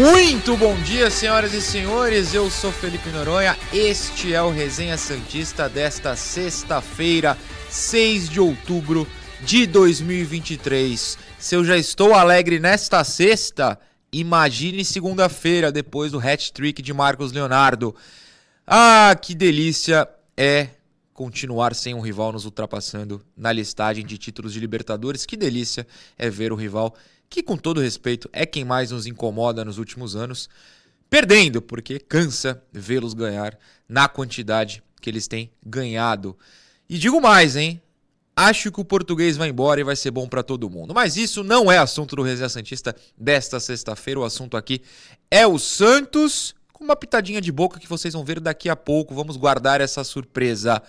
Muito bom dia, senhoras e senhores. Eu sou Felipe Noronha. Este é o Resenha Santista desta sexta-feira, 6 de outubro de 2023. Se eu já estou alegre nesta sexta, imagine segunda-feira, depois do hat-trick de Marcos Leonardo. Ah, que delícia é continuar sem um rival nos ultrapassando na listagem de títulos de Libertadores. Que delícia é ver o rival que com todo respeito é quem mais nos incomoda nos últimos anos, perdendo, porque cansa vê-los ganhar na quantidade que eles têm ganhado. E digo mais, hein? Acho que o português vai embora e vai ser bom para todo mundo. Mas isso não é assunto do Resenha Santista desta sexta-feira. O assunto aqui é o Santos, com uma pitadinha de boca que vocês vão ver daqui a pouco. Vamos guardar essa surpresa.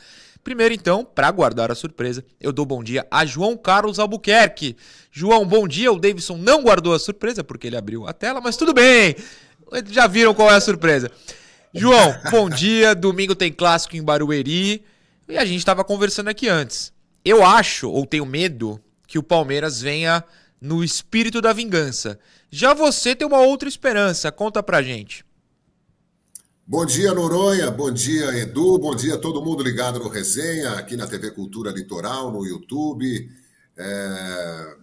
Primeiro, então, para guardar a surpresa, eu dou bom dia a João Carlos Albuquerque. João, bom dia. O Davidson não guardou a surpresa porque ele abriu a tela, mas tudo bem. Já viram qual é a surpresa. João, bom dia. Domingo tem clássico em Barueri. E a gente estava conversando aqui antes. Eu acho, ou tenho medo, que o Palmeiras venha no espírito da vingança. Já você tem uma outra esperança. Conta pra gente. Bom dia, Noronha. Bom dia, Edu. Bom dia todo mundo ligado no Resenha, aqui na TV Cultura Litoral, no YouTube. É...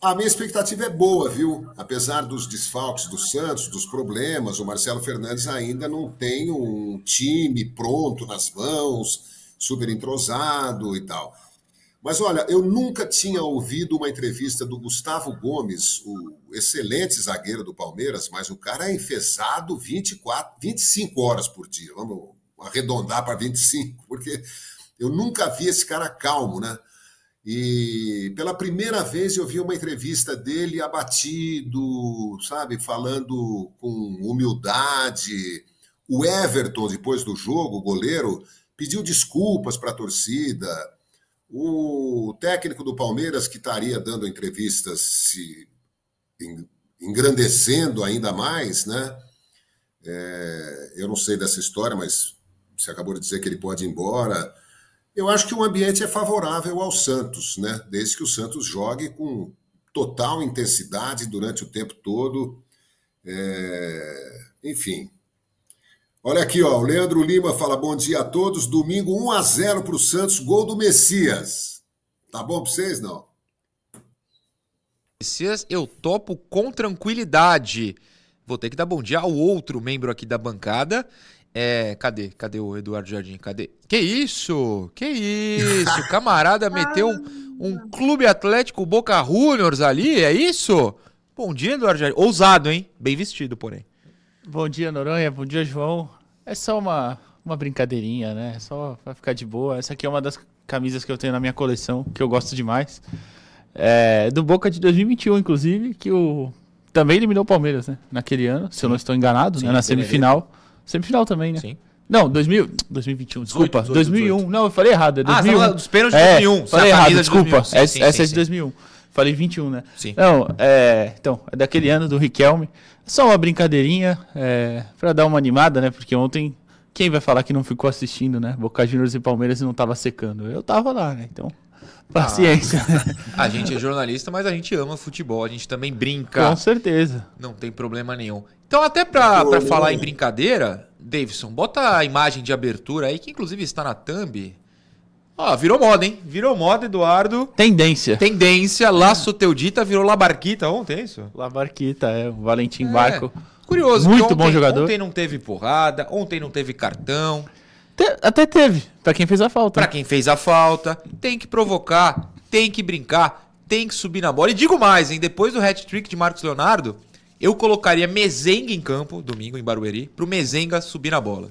A minha expectativa é boa, viu? Apesar dos desfalques do Santos, dos problemas, o Marcelo Fernandes ainda não tem um time pronto nas mãos, super entrosado e tal. Mas olha, eu nunca tinha ouvido uma entrevista do Gustavo Gomes, o excelente zagueiro do Palmeiras, mas o cara é enfesado 24, 25 horas por dia. Vamos arredondar para 25, porque eu nunca vi esse cara calmo, né? E pela primeira vez eu vi uma entrevista dele abatido, sabe, falando com humildade. O Everton, depois do jogo, o goleiro, pediu desculpas para a torcida o técnico do Palmeiras, que estaria dando entrevistas se engrandecendo ainda mais, né? É, eu não sei dessa história, mas você acabou de dizer que ele pode ir embora. Eu acho que o ambiente é favorável ao Santos, né? Desde que o Santos jogue com total intensidade durante o tempo todo. É, enfim, Olha aqui, ó, o Leandro Lima fala bom dia a todos. Domingo 1 a 0 para o Santos, gol do Messias. Tá bom para vocês, não? Messias, eu topo com tranquilidade. Vou ter que dar bom dia ao outro membro aqui da bancada. É, cadê? Cadê o Eduardo Jardim? Cadê? Que isso? Que isso? Camarada meteu um, um clube atlético Boca Juniors ali, é isso? Bom dia, Eduardo Jardim. Ousado, hein? Bem vestido, porém. Bom dia, Noronha. Bom dia, João. É só uma, uma brincadeirinha, né? É só pra ficar de boa. Essa aqui é uma das camisas que eu tenho na minha coleção, que eu gosto demais. É, do Boca de 2021, inclusive, que o também eliminou o Palmeiras, né? Naquele ano, se eu não estou enganado, Sim, né? na semifinal. Semifinal também, né? Sim. Não, 2000, 2021, desculpa. 18, 18, 2001. 18. Não, eu falei errado. É 2001. Ah, dos pênaltis de 2001. É, falei errado, desculpa. Sim, essa, sim, essa sim, é de 2001. Falei 21, né? Sim. Não, é, então, é daquele ano do Riquelme. Só uma brincadeirinha, é, para dar uma animada, né? Porque ontem, quem vai falar que não ficou assistindo, né? Boca Juniors e Palmeiras e não tava secando? Eu tava lá, né? Então, paciência. Ah, a gente é jornalista, mas a gente ama futebol, a gente também brinca. Com certeza. Não tem problema nenhum. Então, até pra falar em brincadeira, Davidson, bota a imagem de abertura aí, que inclusive está na thumb. Ó, virou moda, hein? Virou moda, Eduardo. Tendência. Tendência. Laço Teudita virou Labarquita ontem, é isso? Labarquita, é. O Valentim é. Barco. Curioso. Muito ontem, bom jogador. Ontem não teve porrada, ontem não teve cartão. Te, até teve, para quem fez a falta. Para quem fez a falta. Tem que provocar, tem que brincar, tem que subir na bola. E digo mais, hein? Depois do hat-trick de Marcos Leonardo, eu colocaria Mezenga em campo, domingo em Barueri, pro Mezenga subir na bola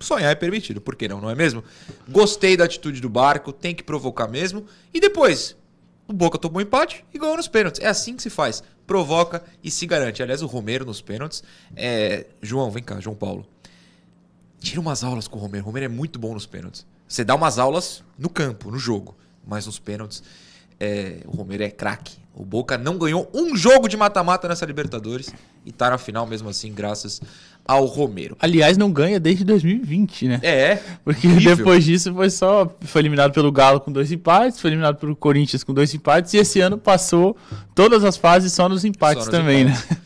sonhar é permitido, por que não, não é mesmo? Gostei da atitude do Barco, tem que provocar mesmo. E depois, o Boca tomou empate e ganhou nos pênaltis. É assim que se faz. Provoca e se garante. Aliás, o Romero nos pênaltis. É... João, vem cá, João Paulo. tira umas aulas com o Romero. O Romero é muito bom nos pênaltis. Você dá umas aulas no campo, no jogo, mas nos pênaltis é, o Romero é craque. O Boca não ganhou um jogo de mata-mata nessa Libertadores e tá na final mesmo assim, graças ao Romero. Aliás, não ganha desde 2020, né? É. Porque incrível. depois disso foi só. Foi eliminado pelo Galo com dois empates, foi eliminado pelo Corinthians com dois empates, e esse ano passou todas as fases só nos empates só nos também, empates. né?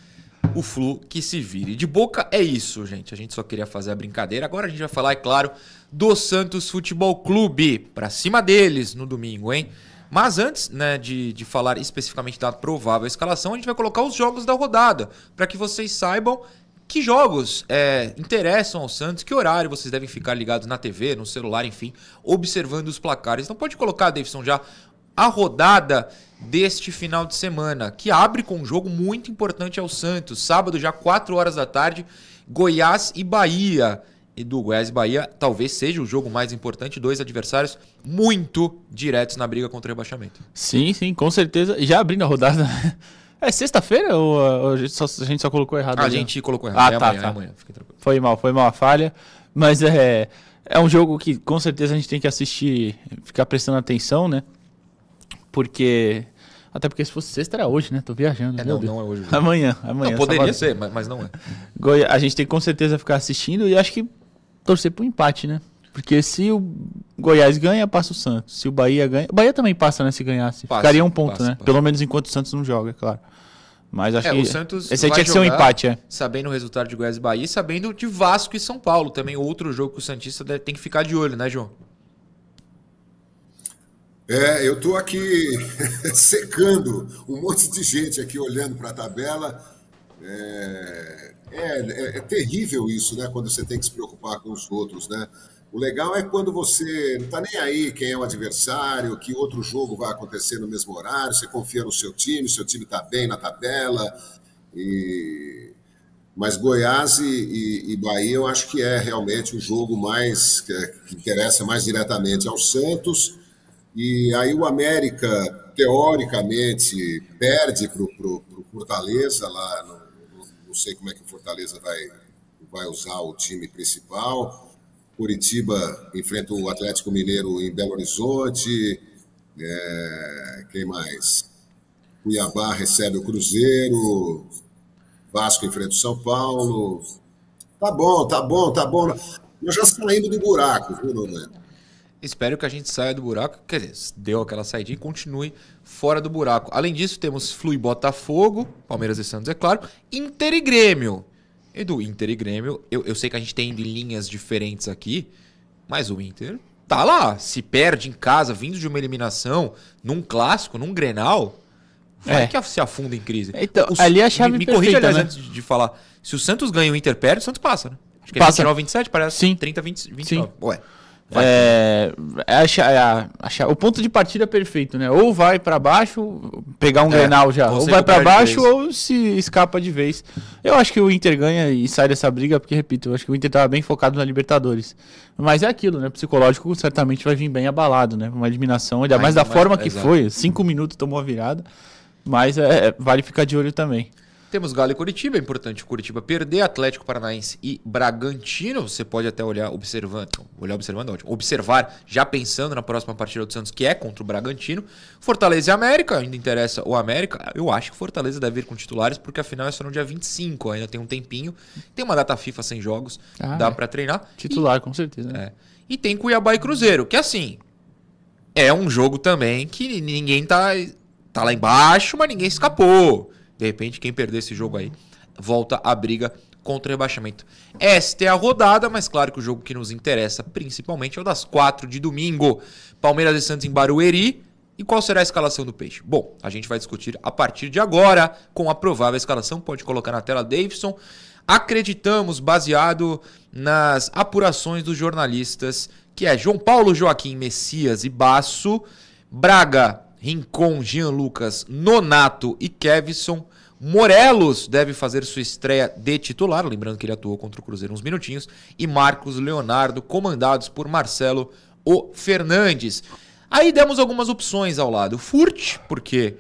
O Flu que se vire. De boca é isso, gente. A gente só queria fazer a brincadeira. Agora a gente vai falar, é claro, do Santos Futebol Clube. Pra cima deles no domingo, hein? Mas antes né, de, de falar especificamente da provável escalação, a gente vai colocar os jogos da rodada, para que vocês saibam que jogos é, interessam ao Santos, que horário vocês devem ficar ligados na TV, no celular, enfim, observando os placares. Então pode colocar, Davidson, já a rodada deste final de semana, que abre com um jogo muito importante ao Santos. Sábado, já 4 horas da tarde, Goiás e Bahia e do Goiás e Bahia talvez seja o jogo mais importante, dois adversários muito diretos na briga contra o rebaixamento. Sim, sim, com certeza. Já abrindo a rodada. É sexta-feira ou, ou a, gente só, a, gente só, colocou errado? A gente colocou errado. Ah, é tá, amanhã, tá. É amanhã. Foi mal, foi mal a falha. Mas é, é um jogo que com certeza a gente tem que assistir, ficar prestando atenção, né? Porque. Até porque se fosse sexta era hoje, né? Tô viajando. É, não, não é hoje. Amanhã, amanhã. Não, poderia sábado. ser, mas não é. A gente tem que com certeza ficar assistindo e acho que torcer pro empate, né? Porque se o Goiás ganha, passa o Santos. Se o Bahia ganha. O Bahia também passa, né? Se ganhasse. Passa, Ficaria um ponto, passa, né? Passa. Pelo menos enquanto o Santos não joga, é claro. Mas acho é, que. O Santos esse aí tinha que ser um empate, é. Sabendo o resultado de Goiás e Bahia e sabendo de Vasco e São Paulo. Também outro jogo que o Santista tem que ficar de olho, né, João? É, eu tô aqui secando um monte de gente aqui olhando para a tabela. É, é, é, é, terrível isso, né? Quando você tem que se preocupar com os outros, né? O legal é quando você não está nem aí quem é o adversário, que outro jogo vai acontecer no mesmo horário, você confia no seu time, seu time está bem na tabela. E... Mas Goiás e, e, e, Bahia eu acho que é realmente o jogo mais que, interessa mais diretamente ao Santos. E aí o América, teoricamente, perde para o Fortaleza lá no não sei como é que o Fortaleza vai, vai usar o time principal. Curitiba enfrenta o Atlético Mineiro em Belo Horizonte. É, quem mais? Cuiabá recebe o Cruzeiro. Vasco enfrenta o São Paulo. Tá bom, tá bom, tá bom. Nós já saímos do buraco, viu, Norman? Espero que a gente saia do buraco, quer dizer, deu aquela saída e continue fora do buraco. Além disso, temos Flu e Botafogo, Palmeiras e Santos, é claro, Inter e Grêmio. Edu, Inter e Grêmio, eu, eu sei que a gente tem linhas diferentes aqui, mas o Inter tá lá. Se perde em casa, vindo de uma eliminação, num clássico, num Grenal, vai é. que se afunda em crise. Então, o, ali é a chave Me, me corrija, aliás, né? antes de falar. Se o Santos ganha e o Inter perde, o Santos passa, né? Acho que é passa. 29, 27, parece. Sim. 30, 20, 29. Sim. Ué. É, é achar, achar, o ponto de partida é perfeito, né? Ou vai para baixo, pegar um é, Grenal já, ou vai para baixo ou se escapa de vez. Eu acho que o Inter ganha e sai dessa briga, porque, repito, eu acho que o Inter tava bem focado na Libertadores. Mas é aquilo, né? Psicológico certamente vai vir bem abalado, né? Uma eliminação, ainda mais da mais, forma que exato. foi. Cinco minutos tomou a virada. Mas é, vale ficar de olho também. Temos Galo e Curitiba, é importante o Curitiba perder, Atlético Paranaense e Bragantino. Você pode até olhar observando, olhar observando, ótimo. Observar, já pensando na próxima partida do Santos, que é contra o Bragantino. Fortaleza e América, ainda interessa o América. Eu acho que Fortaleza deve ir com titulares, porque afinal é só no dia 25, ainda tem um tempinho. Tem uma data FIFA sem jogos, ah, dá é. para treinar. Titular, e, com certeza. É. E tem Cuiabá e Cruzeiro, que assim, é um jogo também que ninguém tá, tá lá embaixo, mas ninguém escapou. De repente, quem perder esse jogo aí volta à briga contra o rebaixamento. Esta é a rodada, mas claro que o jogo que nos interessa principalmente é o das quatro de domingo. Palmeiras e Santos em Barueri. E qual será a escalação do Peixe? Bom, a gente vai discutir a partir de agora com a provável escalação. Pode colocar na tela, Davidson. Acreditamos, baseado nas apurações dos jornalistas, que é João Paulo, Joaquim, Messias e Baço, Braga, Rincon, Jean Lucas, Nonato e Kevson. Morelos deve fazer sua estreia de titular, lembrando que ele atuou contra o Cruzeiro uns minutinhos. E Marcos Leonardo, comandados por Marcelo o Fernandes. Aí demos algumas opções ao lado. Furt, porque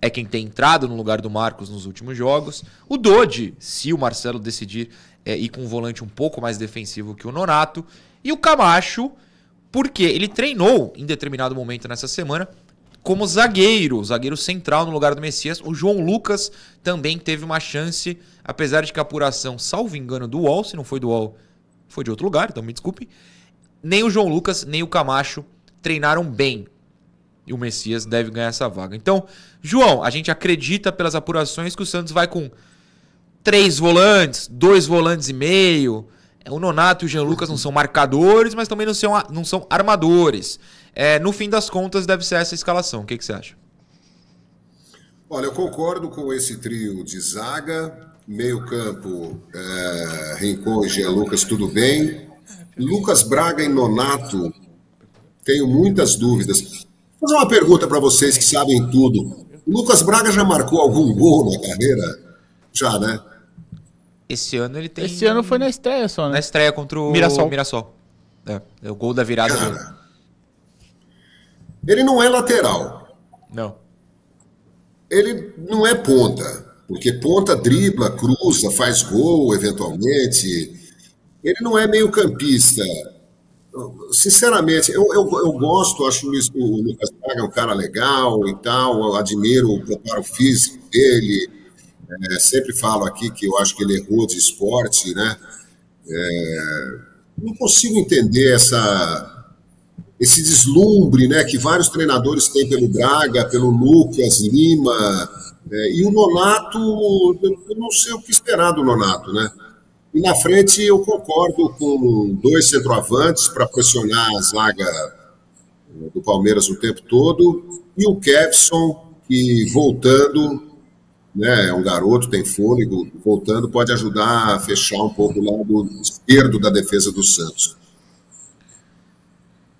é quem tem entrado no lugar do Marcos nos últimos jogos. O Dodi, se o Marcelo decidir é, ir com um volante um pouco mais defensivo que o Nonato. E o Camacho, porque ele treinou em determinado momento nessa semana como zagueiro, zagueiro central no lugar do Messias. O João Lucas também teve uma chance, apesar de que a apuração, salvo engano, do UOL, se não foi do UOL, foi de outro lugar, então me desculpe. Nem o João Lucas, nem o Camacho treinaram bem. E o Messias deve ganhar essa vaga. Então, João, a gente acredita pelas apurações que o Santos vai com três volantes, dois volantes e meio. O Nonato e o Jean Lucas não são marcadores, mas também não são, não são armadores. É, no fim das contas, deve ser essa escalação. O que, que você acha? Olha, eu concordo com esse trio de zaga. Meio campo, é, Rincon e Jean Lucas, tudo bem. Lucas Braga e Nonato, tenho muitas dúvidas. Vou fazer uma pergunta para vocês que sabem tudo. O Lucas Braga já marcou algum gol na carreira? Já, né? Esse ano ele tem. Esse ano foi na estreia só, né? Na estreia contra o Mirassol. Mirassol. É, é o gol da virada. Cara, ele não é lateral. Não. Ele não é ponta. Porque ponta dribla, cruza, faz gol eventualmente. Ele não é meio campista. Sinceramente, eu, eu, eu gosto, acho o Lucas Braga um cara legal e tal, eu admiro o preparo físico dele. É, sempre falo aqui que eu acho que ele errou de esporte, né? É, não consigo entender essa, esse deslumbre né, que vários treinadores têm pelo Braga, pelo Lucas Lima, é, e o Nonato, eu não sei o que esperar do Nonato, né? E na frente eu concordo com dois centroavantes para pressionar a zaga do Palmeiras o tempo todo, e o Kevson, que voltando, né, é um garoto, tem fôlego, voltando pode ajudar a fechar um pouco o lado esquerdo da defesa do Santos.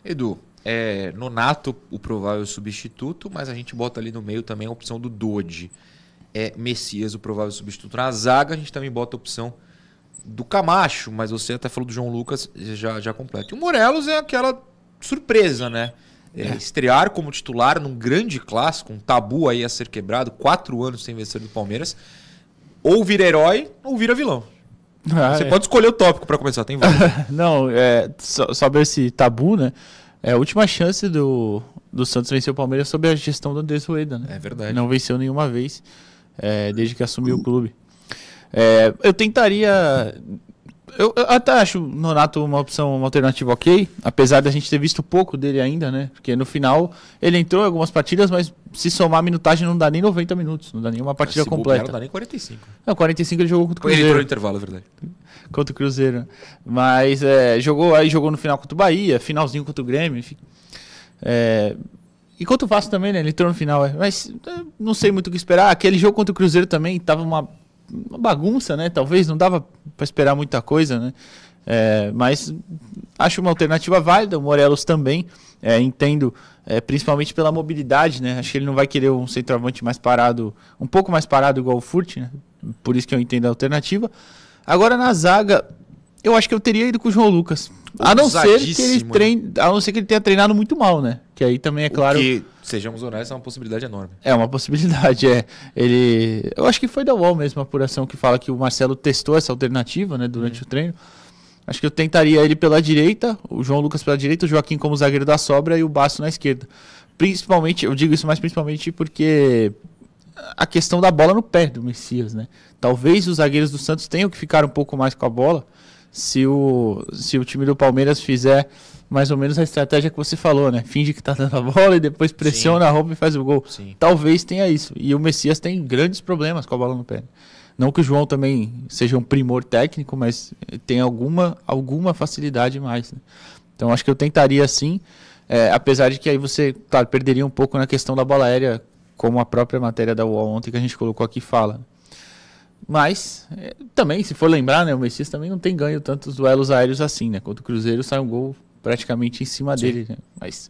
Edu, é, Nonato, o provável substituto, mas a gente bota ali no meio também a opção do Dodi. É Messias, o provável substituto. Na zaga, a gente também bota a opção do Camacho, mas você até falou do João Lucas, já, já completa. E o Morelos é aquela surpresa, né? É, Estrear como titular num grande clássico, um tabu aí a ser quebrado, quatro anos sem vencer do Palmeiras. Ou vira herói, ou vira vilão. Ah, Você é. pode escolher o tópico pra começar, tem vários. Não, é, so- sobre esse tabu, né? É a última chance do, do Santos vencer o Palmeiras sob a gestão do Andrés Rueda, né? É verdade. Não venceu nenhuma vez é, desde que assumiu o clube. É, eu tentaria. Eu, eu até acho o Nonato uma opção, uma alternativa ok, apesar da gente ter visto pouco dele ainda, né? Porque no final ele entrou em algumas partidas, mas se somar a minutagem não dá nem 90 minutos, não dá nenhuma partida Se bobear, completa. Não dá nem 45. Não, 45 ele jogou contra o Ele Cruzeiro entrou no intervalo, é verdade. contra o Cruzeiro. Mas é, jogou aí jogou no final contra o Bahia, finalzinho contra o Grêmio, enfim. É, e contra o Vasco também, né? Ele entrou no final, é. mas é, não sei muito o que esperar. Aquele jogo contra o Cruzeiro também tava uma, uma bagunça, né? Talvez não dava para esperar muita coisa, né? É, mas acho uma alternativa válida. O Morelos também é, entendo, é, principalmente pela mobilidade, né? Acho que ele não vai querer um centroavante mais parado, um pouco mais parado igual o Furt, né? Por isso que eu entendo a alternativa. Agora na zaga, eu acho que eu teria ido com o João Lucas. A não ser que ele Ousadíssimo, treine, a não ser que ele tenha treinado muito mal, né? Que aí também é claro. Que, sejamos honestos, é uma possibilidade enorme. É uma possibilidade, é. Ele, eu acho que foi da UOL mesmo a apuração que fala que o Marcelo testou essa alternativa, né, durante o treino. Acho que eu tentaria ele pela direita, o João Lucas pela direita, o Joaquim como zagueiro da sobra e o Baço na esquerda. Principalmente, eu digo isso mais principalmente porque a questão da bola no pé do Messias, né? Talvez os zagueiros do Santos tenham que ficar um pouco mais com a bola se o, se o time do Palmeiras fizer mais ou menos a estratégia que você falou, né? Finge que tá dando a bola e depois pressiona a roupa e faz o gol. Sim. Talvez tenha isso. E o Messias tem grandes problemas com a bola no pé. Não que o João também seja um primor técnico, mas tem alguma, alguma facilidade mais. né? Então acho que eu tentaria sim, é, apesar de que aí você, claro, perderia um pouco na questão da bola aérea, como a própria matéria da UOL ontem que a gente colocou aqui fala. Mas, é, também, se for lembrar, né, o Messias também não tem ganho tantos duelos aéreos assim, né? Contra o Cruzeiro sai um gol praticamente em cima dele, né? Mas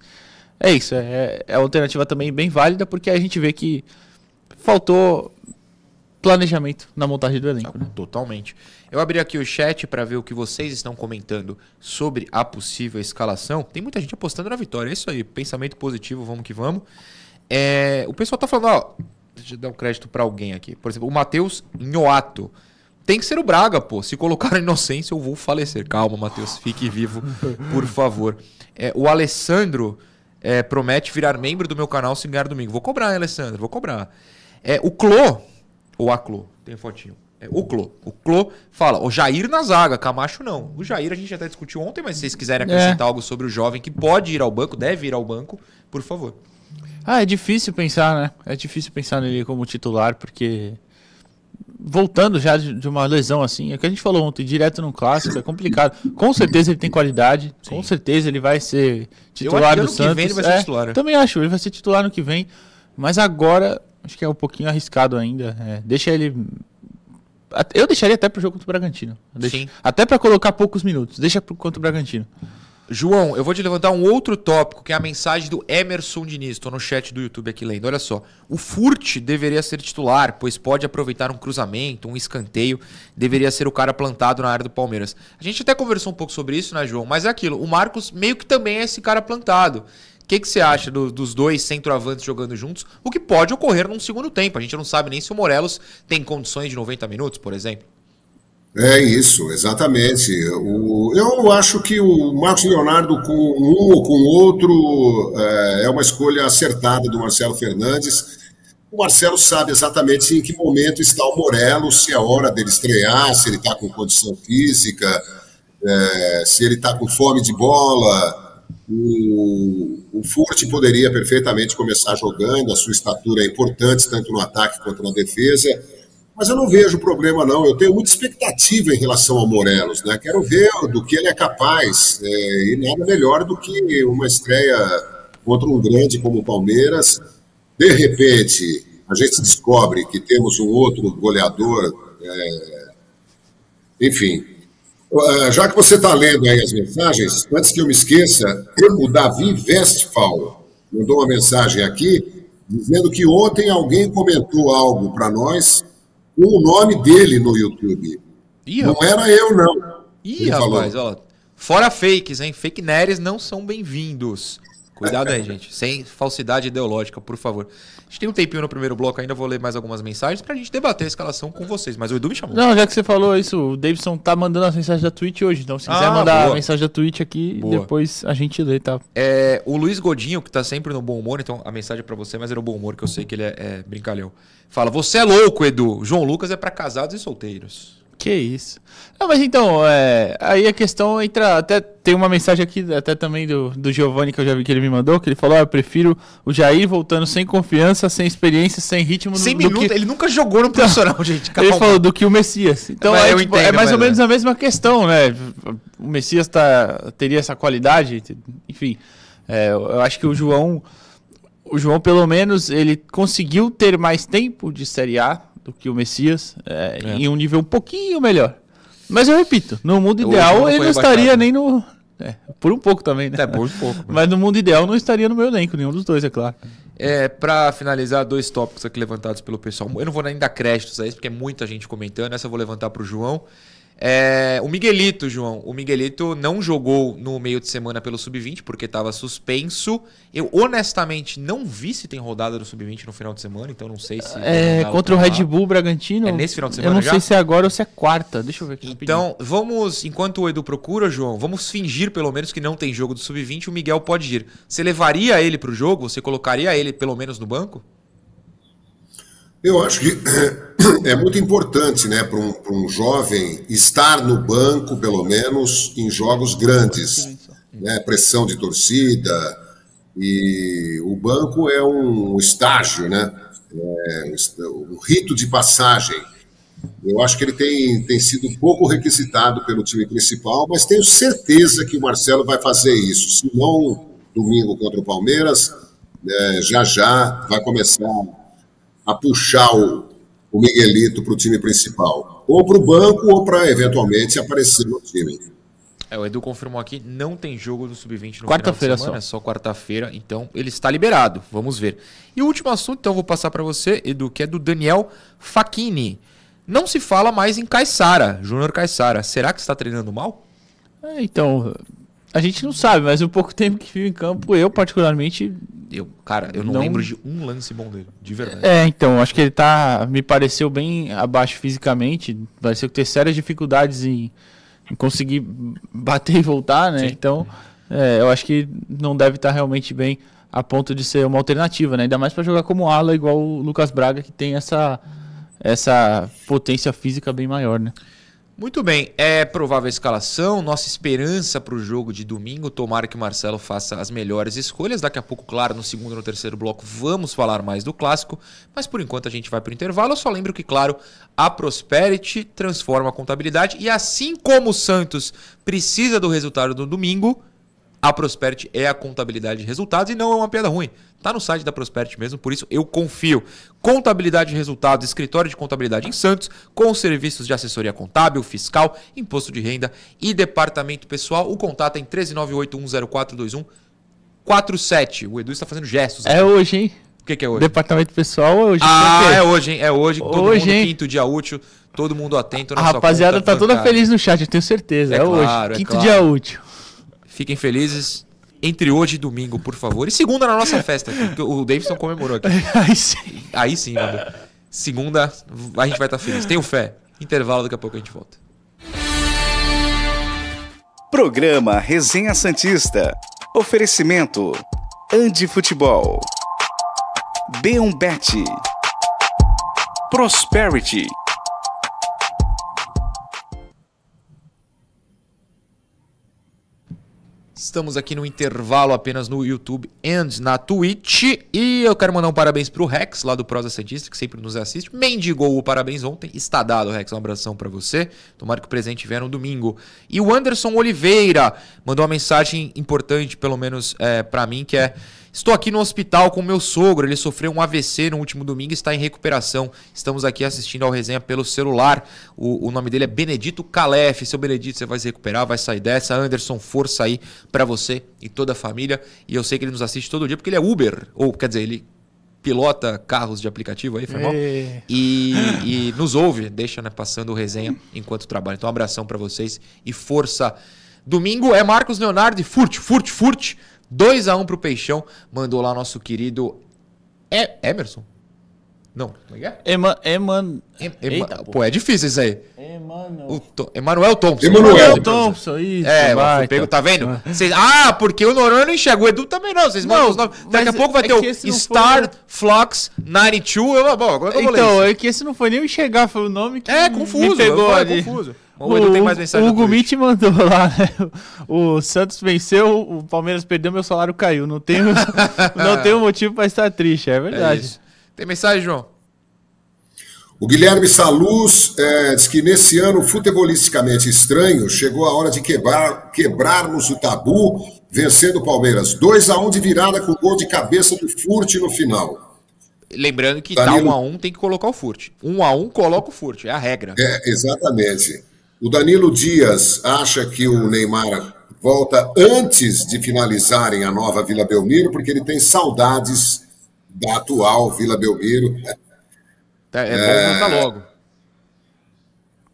é isso, é, é a alternativa também bem válida, porque a gente vê que faltou planejamento na montagem do elenco, né? Totalmente. Eu abri aqui o chat para ver o que vocês estão comentando sobre a possível escalação. Tem muita gente apostando na vitória. É isso aí. Pensamento positivo, vamos que vamos. É, o pessoal tá falando, ó. Deixa eu dar um crédito para alguém aqui. Por exemplo, o Matheus Nhoato. Tem que ser o Braga, pô. Se colocar a inocência, eu vou falecer. Calma, Matheus. Fique vivo, por favor. É, o Alessandro é, promete virar membro do meu canal se ganhar domingo. Vou cobrar, hein, Alessandro? Vou cobrar. É, o Clô, ou a Clô, tem fotinho. É, o Clô. O Clô fala, o Jair na zaga, Camacho não. O Jair a gente até discutiu ontem, mas se vocês quiserem acrescentar algo sobre o jovem que pode ir ao banco, deve ir ao banco, por favor. Ah, é difícil pensar, né? É difícil pensar nele como titular, porque voltando já de, uma lesão assim, é o que a gente falou ontem, direto no clássico, é complicado. Com certeza ele tem qualidade, Sim. com certeza ele vai ser titular acho que do Santos. vem ele vai ser É, titular? Também acho, ele vai ser titular no que vem, mas agora acho que é um pouquinho arriscado ainda. é, deixa ele eu deixaria até pro jogo contra o Bragantino. Até pra colocar poucos minutos. Deixa pro contra o Bragantino. João, eu vou te levantar um outro tópico, que é a mensagem do Emerson Diniz. Estou no chat do YouTube aqui lendo. Olha só. O Furt deveria ser titular, pois pode aproveitar um cruzamento, um escanteio. Deveria ser o cara plantado na área do Palmeiras. A gente até conversou um pouco sobre isso, né, João? Mas é aquilo. O Marcos meio que também é esse cara plantado. O que, que você acha do- dos dois centroavantes jogando juntos? O que pode ocorrer num segundo tempo. A gente não sabe nem se o Morelos tem condições de 90 minutos, por exemplo. É isso, exatamente. O, eu acho que o Marcos Leonardo com um ou com outro é, é uma escolha acertada do Marcelo Fernandes. O Marcelo sabe exatamente em que momento está o Morelos, se é hora dele estrear, se ele está com condição física, é, se ele está com fome de bola. O, o Furt poderia perfeitamente começar jogando, a sua estatura é importante, tanto no ataque quanto na defesa. Mas eu não vejo problema, não. Eu tenho muita expectativa em relação ao Morelos, né? Quero ver do que ele é capaz. é, e nada melhor do que uma estreia contra um grande como o Palmeiras. De repente, a gente descobre que temos um outro goleador. é, enfim. Ah, Já que você está lendo aí as mensagens, antes que eu me esqueça, o Davi Westphal mandou uma mensagem aqui dizendo que ontem alguém comentou algo para nós o nome dele no YouTube. Ih, Não era eu, não. Ih, rapaz, ó. Fora fakes, hein? Fake neres não são bem-vindos. Cuidado aí, gente. Sem falsidade ideológica, por favor. Gente tem um tempinho no primeiro bloco ainda, vou ler mais algumas mensagens pra gente debater a escalação com vocês. Mas o Edu me chamou. Não, já que você falou isso, o Davidson tá mandando as mensagens da Twitch hoje. Então, se quiser Ah, mandar boa. a mensagem da Twitch aqui, Boa. depois a gente lê, tá? É, o Luiz Godinho, que tá sempre no bom humor, então a mensagem é pra você, mas é no bom humor, que eu sei que ele é, é brincalhão. Fala, você é louco, Edu. João Lucas é pra casados e solteiros. Que isso. Não, mas então, é, aí a questão entra. Até tem uma mensagem aqui, até também do, do Giovanni, que eu já vi que ele me mandou, que ele falou: ah, eu prefiro o Jair voltando sem confiança, sem experiência, sem ritmo Sem do minutos, que. ele nunca jogou no profissional, gente. Ele falou do que o Messias. Então é, eu tipo, entendo, é mais ou menos a mesma questão, né? O Messias tá, teria essa qualidade, enfim. é, eu acho que o João, o João pelo menos ele conseguiu ter mais tempo de Série A do que o Messias, é, É. em um nível um pouquinho melhor. Mas eu repito, no mundo ideal não ele não estaria nem no, é, por um pouco também, né? É, por pouco. Mas no mundo ideal não estaria no meu elenco, nenhum dos dois, é claro. É, pra finalizar, dois tópicos aqui levantados pelo pessoal. Eu não vou nem dar créditos a isso, porque é muita gente comentando. Essa eu vou levantar pro João. É, o Miguelito, João. O Miguelito não jogou no meio de semana pelo Sub-20, porque estava suspenso. Eu, honestamente, não vi se tem rodada do Sub-20 no final de semana, então não sei se. É, contra o Red Bull Bragantino. É nesse final de Eu semana não já? sei se é agora ou se é quarta. Deixa eu ver aqui. rapidinho. Então, vamos, enquanto o Edu procura, João, vamos fingir pelo menos que não tem jogo do Sub-20, o Miguel pode ir. Você levaria ele pro jogo? Você colocaria ele pelo menos no banco? Eu acho que é muito importante né, para um, um jovem estar no banco, pelo menos, em jogos grandes. Né, pressão de torcida. E o banco é um estágio, né, é um rito de passagem. Eu acho que ele tem, tem sido pouco requisitado pelo time principal, mas tenho certeza que o Marcelo vai fazer isso. Se não domingo contra o Palmeiras, né, já já vai começar a puxar o, o Miguelito para o time principal. Ou para o banco, ou para eventualmente aparecer no time. É, o Edu confirmou aqui, não tem jogo do Sub-20 no Quarta-feira final de semana, só. é só quarta-feira, então ele está liberado. Vamos ver. E o último assunto, então, eu vou passar para você, Edu, que é do Daniel Facchini. Não se fala mais em Caissara, Júnior Caissara. Será que está treinando mal? É, então, A gente não sabe, mas o pouco tempo que viu em campo, eu particularmente. Eu, cara, eu não, Não- lembro de um lance bom dele, de verdade. É, então, acho que ele tá. Me pareceu bem abaixo fisicamente. Pareceu ter sérias dificuldades em, em conseguir bater e voltar, né? Sim. Então, é, eu acho que não deve estar realmente bem a ponto de ser uma alternativa, né? Ainda mais pra jogar como ala, igual o Lucas Braga, que tem essa, essa potência física bem maior, né? Muito bem, é provável a escalação, nossa esperança para o jogo de domingo, tomara que o Marcelo faça as melhores escolhas. Daqui a pouco, claro, no segundo e no terceiro bloco vamos falar mais do clássico, mas por enquanto a gente vai para o intervalo. Eu só lembro que, claro, a Prosperity transforma a contabilidade e assim como o Santos precisa do resultado do domingo, a Prosperity é a contabilidade de resultados e não é uma piada ruim. Tá no site da Prosperity mesmo, por isso eu confio. Contabilidade de resultados, escritório de contabilidade em Santos, com serviços de assessoria contábil, fiscal, imposto de renda e departamento pessoal. O contato é em 13981042147. O Edu está fazendo gestos. É hoje, hein? O que, que é hoje? Departamento pessoal é hoje. Ah, é hoje, hein? É hoje. Todo Hoje, mundo, hein? quinto dia útil, todo mundo atento. A na sua rapaziada tá toda feliz no chat, eu tenho certeza. É É, claro, é hoje. Quinto claro. dia útil. Fiquem felizes entre hoje e domingo, por favor. E segunda na nossa festa, que o Davidson comemorou aqui. Aí sim. Aí sim, mano. Segunda, a gente vai estar feliz. Tenho fé. Intervalo, daqui a pouco a gente volta. Programa Resenha Santista. Oferecimento. Andi Futebol. B1 Bet. Prosperity. Estamos aqui no intervalo apenas no YouTube and na Twitch. E eu quero mandar um parabéns pro Rex, lá do Prosa Santista, que sempre nos assiste. Mendigou o parabéns ontem. Está dado, Rex. Um abração pra você. Tomara que o presente vier no domingo. E o Anderson Oliveira mandou uma mensagem importante, pelo menos é, para mim, que é. Estou aqui no hospital com meu sogro. Ele sofreu um AVC no último domingo e está em recuperação. Estamos aqui assistindo ao resenha pelo celular. O, o nome dele é Benedito Calef. Seu Benedito, você vai se recuperar, vai sair dessa. Anderson, força aí para você e toda a família. E eu sei que ele nos assiste todo dia porque ele é Uber. Ou, quer dizer, ele pilota carros de aplicativo aí, foi mal. É. E, e nos ouve, deixa né, passando o resenha enquanto trabalha. Então, um abração para vocês e força. Domingo é Marcos Leonardo e furte, furte, furte. 2 a 1 pro Peixão. Mandou lá nosso querido Emerson. Não, como é que é? Eman, Eman, Em- Ema- Eita, Pô, é difícil isso aí. Emmanuel. Emanuel Thompson. Emanuel Thompson, isso. É, vai, pego, tá vendo? Ah. Vocês- ah, porque o Noronha não enxerga, o Edu também não. Vocês mandam Não, os nomes. Daqui a pouco vai é ter o Star foi Flux 92. Eu, bom, agora eu vou ler Então, é que esse não foi nem o enxergar, foi o nome que É, me confuso. pegou é ali. confuso. O Edu tem mais mensagem O. Mitch mandou lá, né? O Santos venceu, o Palmeiras perdeu, meu salário caiu. Não tenho, não tenho motivo pra estar triste, é É verdade. isso. Tem mensagem, João? O Guilherme Saluz eh, diz que nesse ano futebolisticamente estranho, chegou a hora de quebrar, quebrarmos o tabu, vencendo o Palmeiras 2 a 1 de virada com gol de cabeça do Furt no final. Lembrando que tá Danilo. 1 a 1 tem que colocar o Furt. 1 a 1 coloca o Furt, é a regra. É, exatamente. O Danilo Dias acha que o Neymar volta antes de finalizarem a nova Vila Belmiro, porque ele tem saudades da atual Vila Belmiro. Tá- É, bom voltar logo.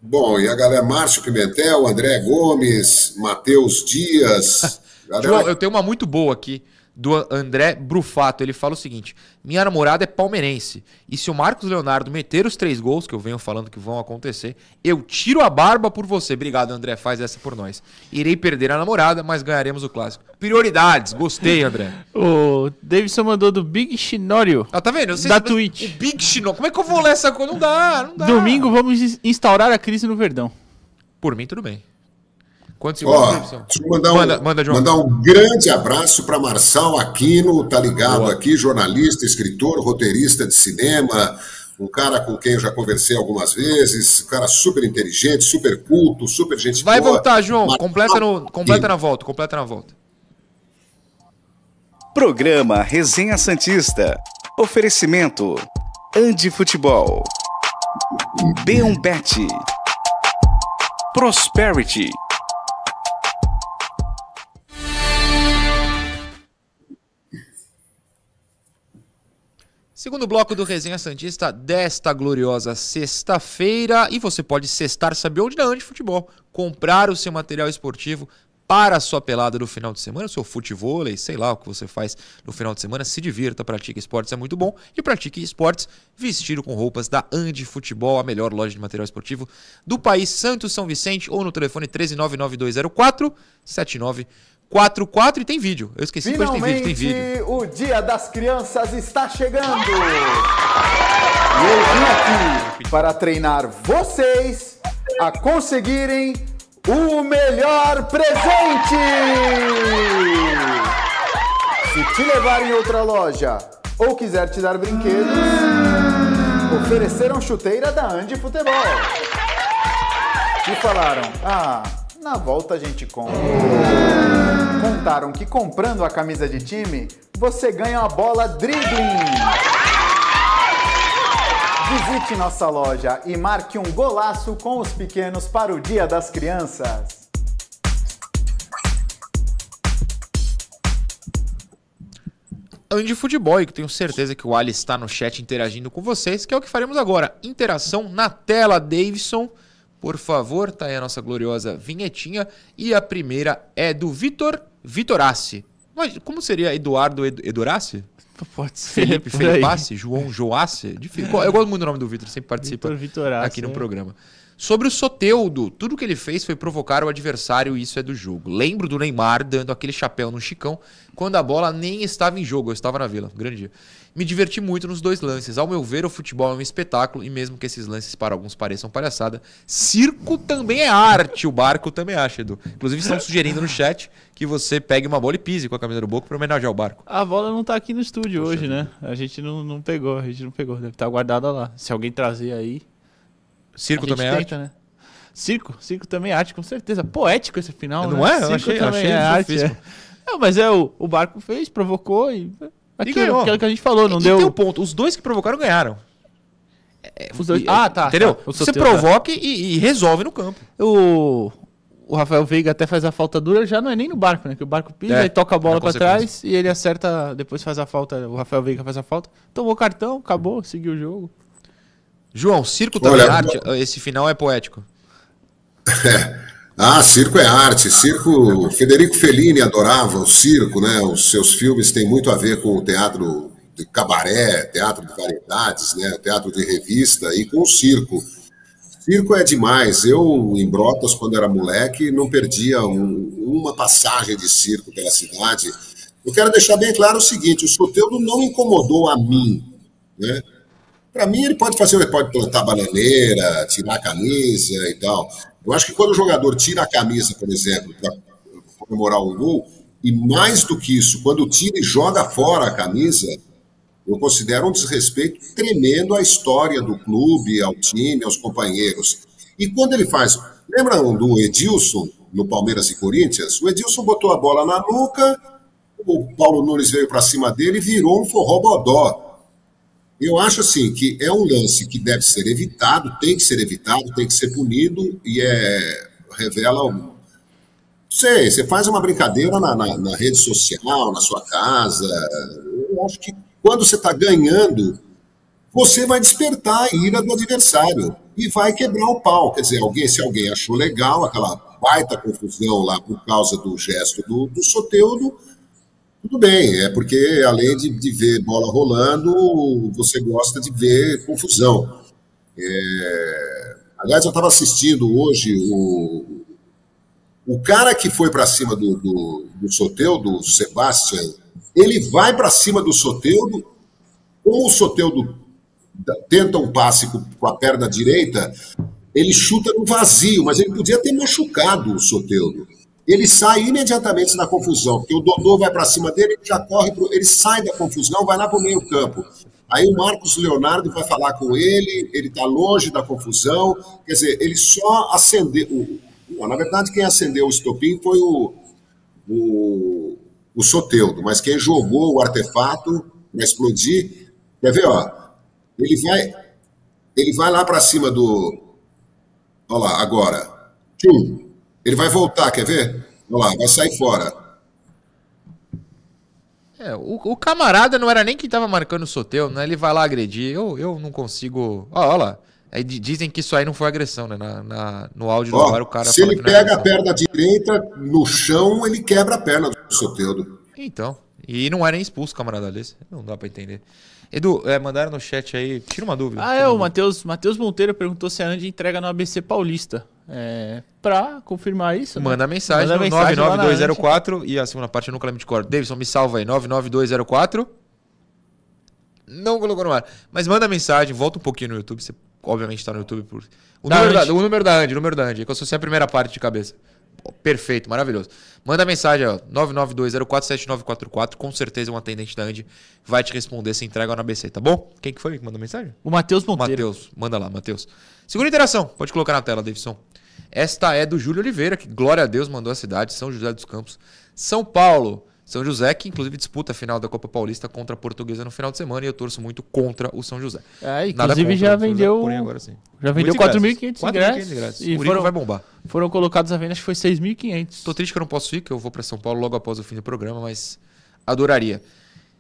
Bom, e a galera Márcio Pimentel, André Gomes, Matheus Dias. Galera- João, eu tenho uma muito boa aqui do André Brufato. Ele fala o seguinte: Minha namorada é palmeirense. E se o Marcos Leonardo meter os três gols, que eu venho falando que vão acontecer, eu tiro a barba por você. Obrigado, André. Faz essa por nós. Irei perder a namorada, mas ganharemos o clássico. Prioridades. Gostei, André. O Davidson mandou do Big Chinório. Ah, tá vendo? Da Twitch. O Big Chino. Como é que eu vou ler essa coisa? Não dá, não dá. Domingo vamos ins- instaurar a crise no Verdão. Por mim, tudo bem. Quantos segundos, Ó, deixa eu mandar um, Manda- manda, João. mandar um grande abraço para Marçal Aquino, tá ligado aqui, jornalista, escritor, roteirista de cinema, um cara com quem eu já conversei algumas vezes, um cara super inteligente, super culto, super gente Vai boa. voltar, João. Marçal Completa, no, completa Aquino. na volta. Completa na volta. Programa Resenha Santista. Oferecimento. Andi Futebol. B1 Bet. Prosperity. Segundo bloco do Resenha Santista desta gloriosa sexta-feira. E você pode cestar, sabe onde? Na Andi Futebol. Comprar o seu material esportivo para a sua pelada do final de semana, seu futevôlei, sei lá o que você faz no final de semana, se divirta, pratique esportes, é muito bom. E pratique esportes vestido com roupas da Andi Futebol, a melhor loja de material esportivo do país, Santos São Vicente, ou no telefone 1399204 7944 e tem vídeo. Eu esqueci que tem vídeo, tem vídeo. o Dia das Crianças está chegando. E eu vim aqui para treinar vocês a conseguirem o melhor presente! Se te levar em outra loja ou quiser te dar brinquedos, ofereceram chuteira da Andy Futebol. E falaram: ah, na volta a gente compra. Contaram que comprando a camisa de time, você ganha uma bola dribbling. Visite nossa loja e marque um golaço com os pequenos para o Dia das Crianças. Ande Futebol, que tenho certeza que o Ali está no chat interagindo com vocês, que é o que faremos agora. Interação na tela, Davidson. Por favor, tá aí a nossa gloriosa vinhetinha. E a primeira é do Vitor Vitorassi. Como seria Eduardo Ed Edurassi? Pode ser. Felipe Felipasse, João Joasse. Eu gosto muito do nome do Vitor, sempre participa Vitor aqui no é. programa. Sobre o Soteudo, tudo que ele fez foi provocar o adversário e isso é do jogo. Lembro do Neymar dando aquele chapéu no Chicão quando a bola nem estava em jogo, eu estava na vila. Grande dia. Me diverti muito nos dois lances. Ao meu ver, o futebol é um espetáculo e mesmo que esses lances para alguns pareçam palhaçada, circo também é arte. O barco também acha, Edu. Inclusive estão sugerindo no chat que você pegue uma bola e pise com a camisa do Boca para homenagear o barco. A bola não está aqui no estúdio Poxa hoje, né? A gente não, não pegou, a gente não pegou. Deve estar tá guardada lá. Se alguém trazer aí... Circo também é arte? Né? Circo, circo também é arte, com certeza. Poético esse final, Não né? é? Eu achei, também achei é arte. É. Não, mas é o, o barco fez, provocou e. Aquilo, e ganhou. aquilo que a gente falou, não e, deu. E tem um ponto. Os dois que provocaram ganharam. É, Os dois... Ah, tá. Entendeu? Tá. Você provoca e, e, resolve no campo. O, o Rafael Veiga até faz a falta dura, já não é nem no barco, né? Que o barco pisa é, e toca a bola para trás e ele acerta, depois faz a falta. O Rafael Veiga faz a falta. Tomou cartão, acabou, seguiu o jogo. João, circo também é arte? Esse final é poético. Ah, circo é arte. Circo. Federico Fellini adorava o circo, né? Os seus filmes têm muito a ver com o teatro de cabaré, teatro de variedades, né? Teatro de revista e com o circo. Circo é demais. Eu, em Brotas, quando era moleque, não perdia um, uma passagem de circo pela cidade. Eu quero deixar bem claro o seguinte: o Soteudo não incomodou a mim, né? Para mim, ele pode fazer, ele pode plantar bananeira, tirar a camisa e tal. Eu acho que quando o jogador tira a camisa, por exemplo, para comemorar o gol, e mais do que isso, quando tira e joga fora a camisa, eu considero um desrespeito tremendo à história do clube, ao time, aos companheiros. E quando ele faz. Lembram do Edilson no Palmeiras e Corinthians? O Edilson botou a bola na nuca, o Paulo Nunes veio para cima dele e virou um forró bodó. Eu acho assim que é um lance que deve ser evitado, tem que ser evitado, tem que ser punido e é revela um, sei, você faz uma brincadeira na, na, na, rede social, na sua casa. Eu acho que quando você está ganhando, você vai despertar a ira do adversário e vai quebrar o pau. Quer dizer, alguém, se alguém achou legal aquela baita confusão lá por causa do gesto do, do Soteudo, tudo bem, é porque além de, de ver bola rolando, você gosta de ver confusão. É... Aliás, eu estava assistindo hoje o, o cara que foi para cima do, do, do Soteudo, do Sebastian, ele vai para cima do Soteudo, como o Soteudo tenta um passe com a perna direita, ele chuta no vazio, mas ele podia ter machucado o Soteudo ele sai imediatamente na confusão, porque o Dodô vai para cima dele, ele já corre, pro, ele sai da confusão, vai lá para o meio campo. Aí o Marcos Leonardo vai falar com ele, ele está longe da confusão, quer dizer, ele só acendeu. Na verdade, quem acendeu o estopim foi o, o, o Soteudo, mas quem jogou o artefato para explodir, quer ver, ó, ele vai, ele vai lá para cima do. Olha lá, agora. Tchum, ele vai voltar, quer ver? Olha lá, vai sair fora. É, o, o, camarada não era nem quem tava marcando o Soteu, né? Ele vai lá agredir. Eu, eu não consigo. Ó, olha lá. Aí dizem que isso aí não foi agressão, né? Na, na no áudio Ó, do VAR, o cara Se ele pega a perna direita no chão, ele quebra a perna do Soteudo. Então. E não é nem expulso, camarada desse. Não dá pra entender. Edu, é, mandaram no chat aí, tira uma dúvida. Ah, é, o Matheus Mateus Monteiro perguntou se a Andy entrega no ABC Paulista. É, pra confirmar isso. Manda né? mensagem Manda no mensagem lá na 99204 e a segunda parte eu nunca lembro de cor. Davidson, me salva aí, 99204. Não colocou no ar. Mas manda mensagem, volta um pouquinho no YouTube. Você obviamente tá no YouTube por. O, Da número da, Andy. o número da Andy, o número da Andy. É que eu só sei a primeira parte de cabeça. Perfeito, maravilhoso. Manda mensagem, ó. 992047944. Com certeza um atendente da Andy vai te responder se entrega na ABC, tá bom? Quem que foi que mandou mensagem? O Matheus Monteiro. Matheus, manda lá, Matheus. Segunda interação, pode colocar na tela, Davidson. Esta é do Júlio Oliveira, que glória a Deus mandou a cidade, São José dos Campos, São Paulo. São José, que inclusive disputa a final da Copa Paulista contra a Portuguesa no final de semana, e eu torço muito contra o São José. É, inclusive já José, vendeu. porém agora sim. Já vendeu Muitos 4.500 ingressos. ingressos. E o foram, vai bombar. foram colocados à venda, acho que foi 6.500. Tô triste que eu não posso ir, que eu vou para São Paulo logo após o fim do programa, mas adoraria.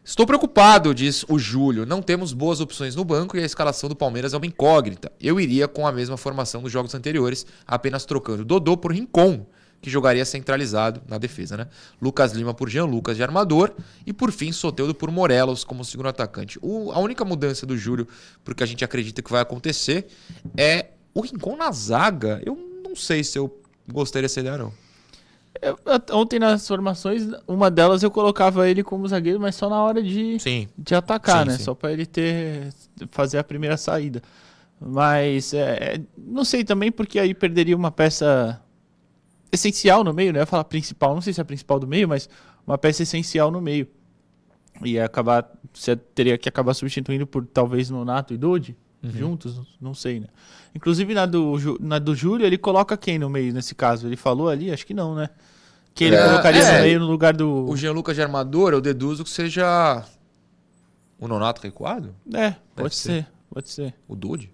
Estou preocupado, diz o Júlio. Não temos boas opções no banco e a escalação do Palmeiras é uma incógnita. Eu iria com a mesma formação dos jogos anteriores, apenas trocando Dodô por Rincon, que jogaria centralizado na defesa, né? Lucas Lima por Jean Lucas de armador e por fim Soteudo por Morelos como segundo atacante. O- a única mudança do Júlio, porque a gente acredita que vai acontecer, é o Rincon na zaga. Eu não sei se eu gostaria dessa ideia, não. Eu- ontem nas formações, uma delas eu colocava ele como zagueiro, mas só na hora de, Sim. de atacar, Sim, né? sim. Só pra ele ter fazer a primeira saída. Mas é, é, não sei também porque aí perderia uma peça essencial no meio, né? Eu ia falar principal, não sei se é a principal do meio, mas uma peça essencial no meio. E ia acabar, você teria que acabar substituindo por talvez Nonato e Dodi Uhum. juntos, não sei, né? Inclusive na do, na do Júlio, ele coloca quem no meio nesse caso? Ele falou ali, acho que não, né? Que ele É, colocaria é. no meio no lugar do. O Jean Lucas de armador, eu deduzo que seja o Nonato recuado? É, pode ser. ser, pode ser. O Dude?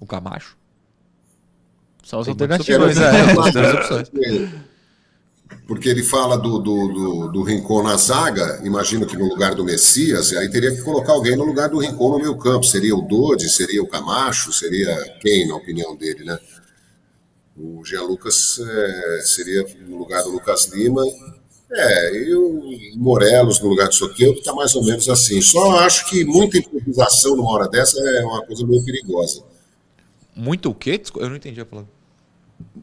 O Camacho? São as Tem alternativas. né? é, as opções. Porque ele fala do, do, do, do Rincon na zaga, imagino que no lugar do Messias, aí teria que colocar alguém no lugar do Rincon no meio campo. Seria o Dodi, seria o Camacho, seria quem, na opinião dele, né? O Jean Lucas é, seria no lugar do Lucas Lima. É, e o Morelos no lugar do Soteldo está mais ou menos assim. Só acho que muita improvisação numa hora dessa é uma coisa meio perigosa. Muito o quê? Eu não entendi a palavra.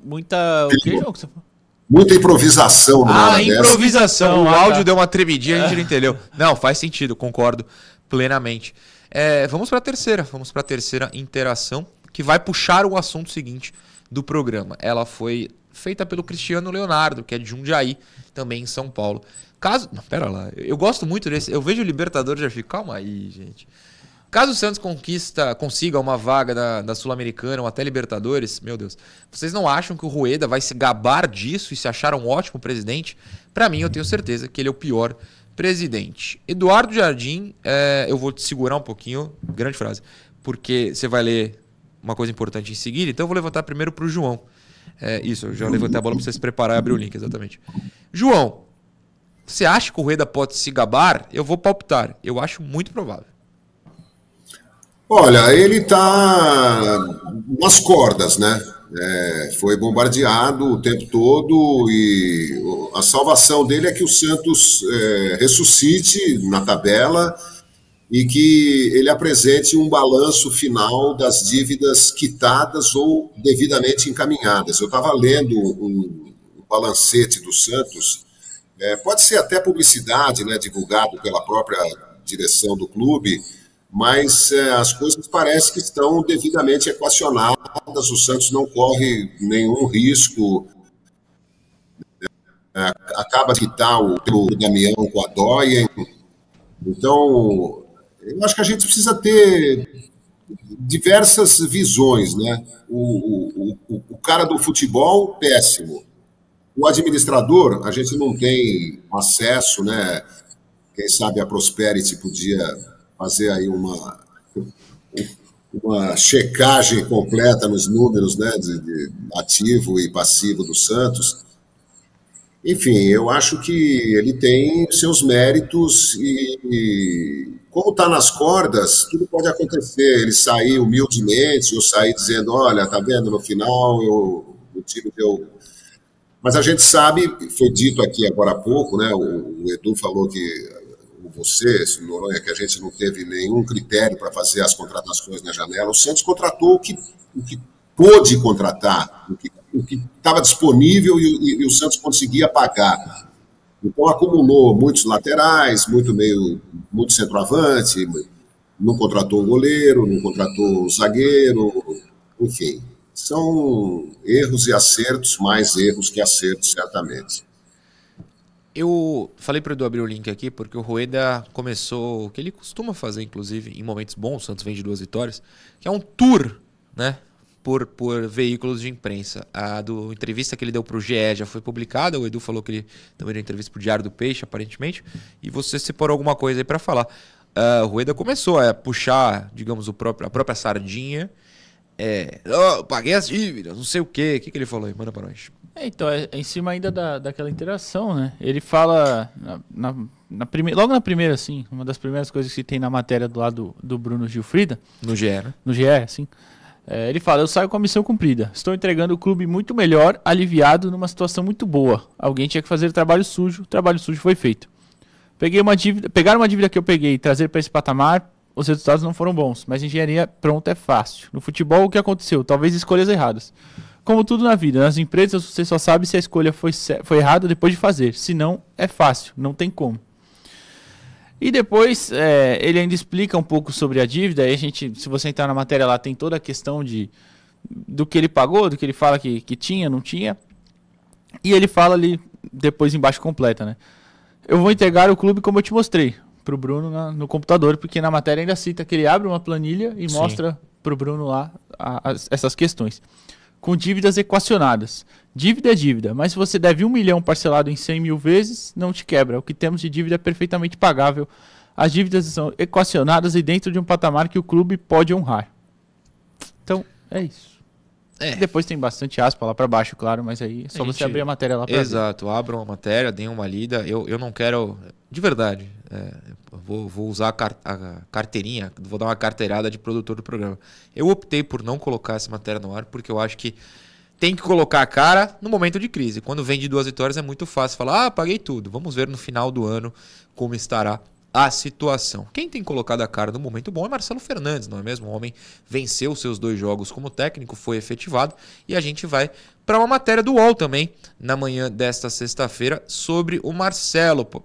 Muita. O que, João, que você falou? Muita improvisação numa Ah, hora dessa. improvisação. O Ah, tá. áudio deu uma tremidinha, a gente não entendeu. Não, faz sentido, concordo plenamente. É, vamos para a terceira, vamos para a terceira interação, que vai puxar o assunto seguinte do programa. Ela foi feita pelo Cristiano Leonardo, que é de Jundiaí, também em São Paulo. Caso. Não, pera lá. Eu gosto muito desse. Eu vejo o Libertadores e já fico. Calma aí, gente. Caso o Santos conquista, consiga uma vaga da, da Sul-Americana ou até Libertadores, meu Deus, vocês não acham que o Rueda vai se gabar disso e se achar um ótimo presidente? Pra mim, eu tenho certeza que ele é o pior presidente. Eduardo Jardim, é, eu vou te segurar um pouquinho, grande frase, porque você vai ler uma coisa importante em seguida, então eu vou levantar primeiro pro João. É, isso, eu já levantei a bola pra você se preparar e abrir o link, exatamente. João, você acha que o Rueda pode se gabar? Eu vou palpitar. Eu acho muito provável. Olha, ele está nas cordas, né? É, foi bombardeado o tempo todo e a salvação dele é que o Santos é, ressuscite na tabela e que ele apresente um balanço final das dívidas quitadas ou devidamente encaminhadas. Eu estava lendo um, um balancete do Santos, é, pode ser até publicidade, né, divulgado pela própria direção do clube, mas é, as coisas parecem que estão devidamente equacionadas. O Santos não corre nenhum risco. É, acaba de quitar o, o Damião com a Dóia. Então, eu acho que a gente precisa ter diversas visões, né? O, o, o, o cara do futebol, péssimo. O administrador, a gente não tem acesso, né? Quem sabe a Prosperity podia fazer aí uma, uma checagem completa nos números, né? De, de ativo e passivo do Santos. enfim, eu acho que ele tem seus méritos e, e como está nas cordas, tudo pode acontecer. Ele sair humildemente, ou sair dizendo, olha, tá vendo, no final eu, o time deu... Mas a gente sabe, foi dito aqui agora há pouco, né, o, o Edu falou que você, Noronha, que a gente não teve nenhum critério para fazer as contratações na janela. O Santos contratou o que, o que pôde contratar, o que estava disponível e, e, e, o Santos conseguia pagar. Então acumulou muitos laterais, muito meio, muito centroavante, não contratou um goleiro, não contratou um zagueiro, enfim. São erros e acertos, mais erros que acertos, certamente. Eu falei para o Edu abrir o link aqui porque o Rueda começou o que ele costuma fazer, inclusive, em momentos bons, o Santos vem de duas vitórias, que é um tour, né? Por, por veículos de imprensa. A do entrevista que ele deu para o GE já foi publicada. O Edu falou que ele também deu entrevista para o Diário do Peixe, aparentemente. E você separou alguma coisa aí para falar. Uh, o Rueda começou a puxar, digamos, o próprio, a própria sardinha. É, oh, paguei as dívidas, não sei o quê. O que, que ele falou aí? Manda para nós. É, então, é, é, em cima ainda da, daquela interação, né? Ele fala, na, na, na prime... logo na primeira, assim, uma das primeiras coisas que tem na matéria do lado do Bruno Gilfrida. No GE, né? No GE, assim. É, ele fala: Eu saio com a missão cumprida. Estou entregando o clube muito melhor, aliviado, numa situação muito boa. Alguém tinha que fazer o trabalho sujo, o trabalho sujo foi feito. Peguei uma dívida, pegar uma dívida que eu peguei e trazer para esse patamar, os resultados não foram bons, mas engenharia pronta é fácil. No futebol, o que aconteceu? Talvez escolhas erradas como tudo na vida, nas empresas você só sabe se a escolha foi, foi errada depois de fazer. Se não, é fácil, não tem como. E depois é, ele ainda explica um pouco sobre a dívida. Aí a gente, se você entrar na matéria lá, tem toda a questão de do que ele pagou, do que ele fala que, que tinha, não tinha. E ele fala ali, depois embaixo completa, né? Eu vou entregar o clube como eu te mostrei para o Bruno na, no computador, porque na matéria ainda cita que ele abre uma planilha e Sim. mostra para o Bruno lá a, a, essas questões com dívidas equacionadas. Dívida é dívida, mas se você deve um milhão parcelado em 100 mil vezes, não te quebra. O que temos de dívida é perfeitamente pagável. As dívidas são equacionadas e dentro de um patamar que o clube pode honrar. Então, é isso. É. Depois tem bastante aspa lá para baixo, claro, mas aí é só gente... você abrir a matéria lá para Exato, abram a matéria, deem uma lida. Eu, eu não quero, de verdade, é, vou, vou usar a, car a, carteirinha, vou dar uma carteirada de produtor do programa. Eu optei por não colocar essa matéria no ar porque eu acho que tem que colocar a cara no momento de crise. Quando vem de duas vitórias é muito fácil falar, ah, paguei tudo. Vamos ver no final do ano como estará a situação. Quem tem colocado a cara no momento bom é Marcelo Fernandes, não é mesmo? O homem venceu seus dois jogos como técnico, foi efetivado e a gente vai para uma matéria do UOL também na manhã desta sexta-feira sobre o Marcelo. Pô,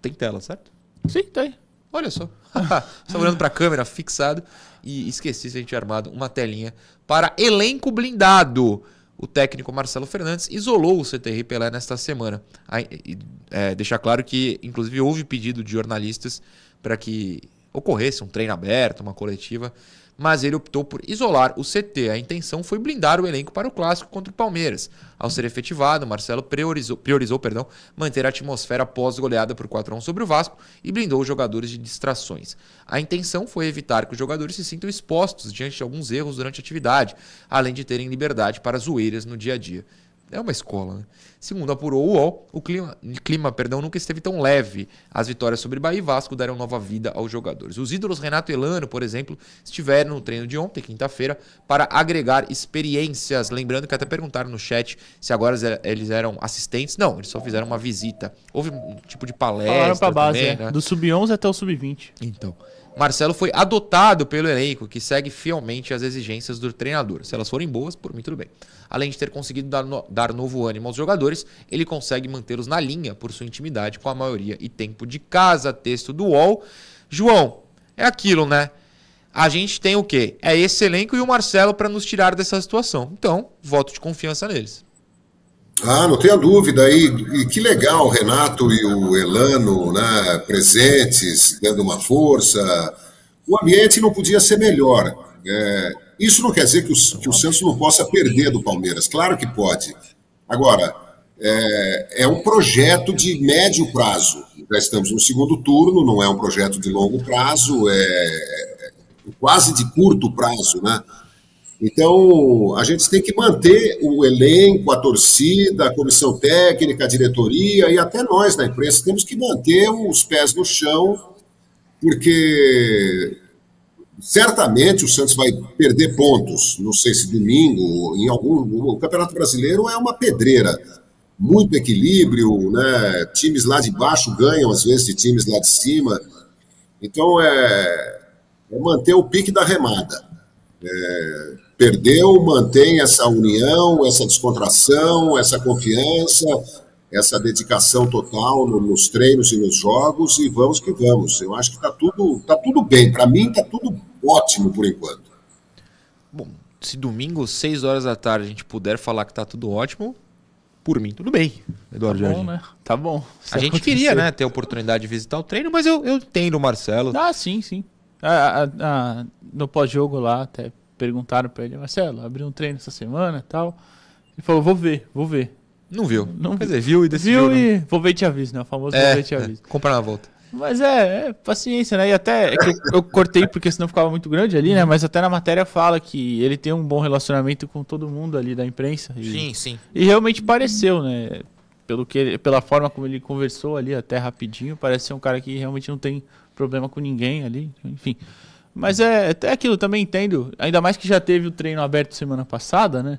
tem tela, certo? Sim, tem. Olha só. Só olhando para a câmera, fixado. E esqueci se a gente tinha armado uma telinha para elenco blindado. O técnico Marcelo Fernandes isolou o CTR Pelé nesta semana. É, deixar claro que, inclusive, houve pedido de jornalistas para que ocorresse um treino aberto, uma coletiva mas ele optou por isolar o CT. A intenção foi blindar o elenco para o clássico contra o Palmeiras. Ao ser efetivado, Marcelo priorizou, priorizou perdão, manter a atmosfera pós-goleada por 4 a 1 sobre o Vasco e blindou os jogadores de distrações. A intenção foi evitar que os jogadores se sintam expostos diante de alguns erros durante a atividade, além de terem liberdade para zoeiras no dia a dia. É uma escola, né? Segundo apurou o UOL, o clima, clima perdão, nunca esteve tão leve. As vitórias sobre Bahia e Vasco deram nova vida aos jogadores. Os ídolos Renato Elano, por exemplo, estiveram no treino de ontem, quinta-feira, para agregar experiências. Lembrando que até perguntaram no chat se agora eles eram assistentes. Não, eles só fizeram uma visita. Houve um tipo de palestra. Falaram pra base, também, é. né? Do sub-11 até o sub-20. Então. Marcelo foi adotado pelo elenco, que segue fielmente as exigências do treinador. Se elas forem boas, por mim tudo bem. Além de ter conseguido dar, no, dar novo ânimo aos jogadores, ele consegue mantê-los na linha por sua intimidade com a maioria e tempo de casa. Texto do UOL. João, é aquilo, né? A gente tem o quê? É esse elenco e o Marcelo para nos tirar dessa situação. Então, voto de confiança neles. Ah, não tenha dúvida. E, e, que legal o Renato e o Elano né, presentes, dando uma força. O ambiente não podia ser melhor. É, isso não quer dizer que o, que o, Santos não possa perder do Palmeiras. Claro que pode. Agora, é, é um projeto de médio prazo. Já estamos no segundo turno, não é um projeto de longo prazo, é, é quase de curto prazo, né? Então, a gente tem que manter o elenco, a torcida, a comissão técnica, a diretoria e até nós na imprensa temos que manter os pés no chão, porque certamente o Santos vai perder pontos. Não sei se domingo, em algum. O Campeonato Brasileiro é uma pedreira. Muito equilíbrio, né? Times lá de baixo ganham, às vezes, de times lá de cima. Então, é, é manter o pique da remada. É, perdeu, mantém essa união, essa descontração, essa confiança, essa dedicação total nos treinos e nos jogos e vamos que vamos. Eu acho que está tudo, tá tudo bem. Para mim, está tudo ótimo por enquanto. Bom, se domingo, 6 horas da tarde, a gente puder falar que está tudo ótimo, por mim, tudo bem, Eduardo Tá bom, Jardim. né? Tá bom. Se A gente acontecer- queria, né, ter a oportunidade de visitar o treino, mas eu, eu entendo o Marcelo. Ah, sim, sim. Ah, ah, ah, no pós-jogo lá, até perguntaram pra ele, Marcelo, abriu um treino essa semana e tal. Ele falou, vou ver, vou ver. Não viu. Não Quer dizer, viu e decidiu. Viu não. e vou ver e te aviso, né? O famoso vou É, ver e te é, aviso. compra na volta. Mas é, é paciência, né? E até é eu, eu cortei porque senão ficava muito grande ali, né? Mas até na matéria fala que ele tem um bom relacionamento com todo mundo ali da imprensa. E, Sim, sim. e realmente pareceu, né? Pelo que pela forma como ele conversou ali até rapidinho, parece ser um cara que realmente não tem problema com ninguém ali, enfim. Mas é até aquilo, também entendo. Ainda mais que já teve o treino aberto semana passada, né?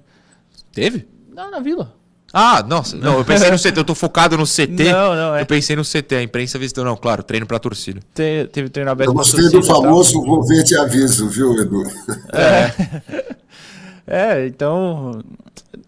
Teve? Não, na vila. Ah, nossa. Não, eu pensei no CT. Eu tô focado no CT. Não, não, é. Eu pensei no CT. A imprensa visitou. Não, claro, treino pra torcida. Te- teve treino aberto Eu gostei do famoso vou ver te aviso, viu, Edu? É, então.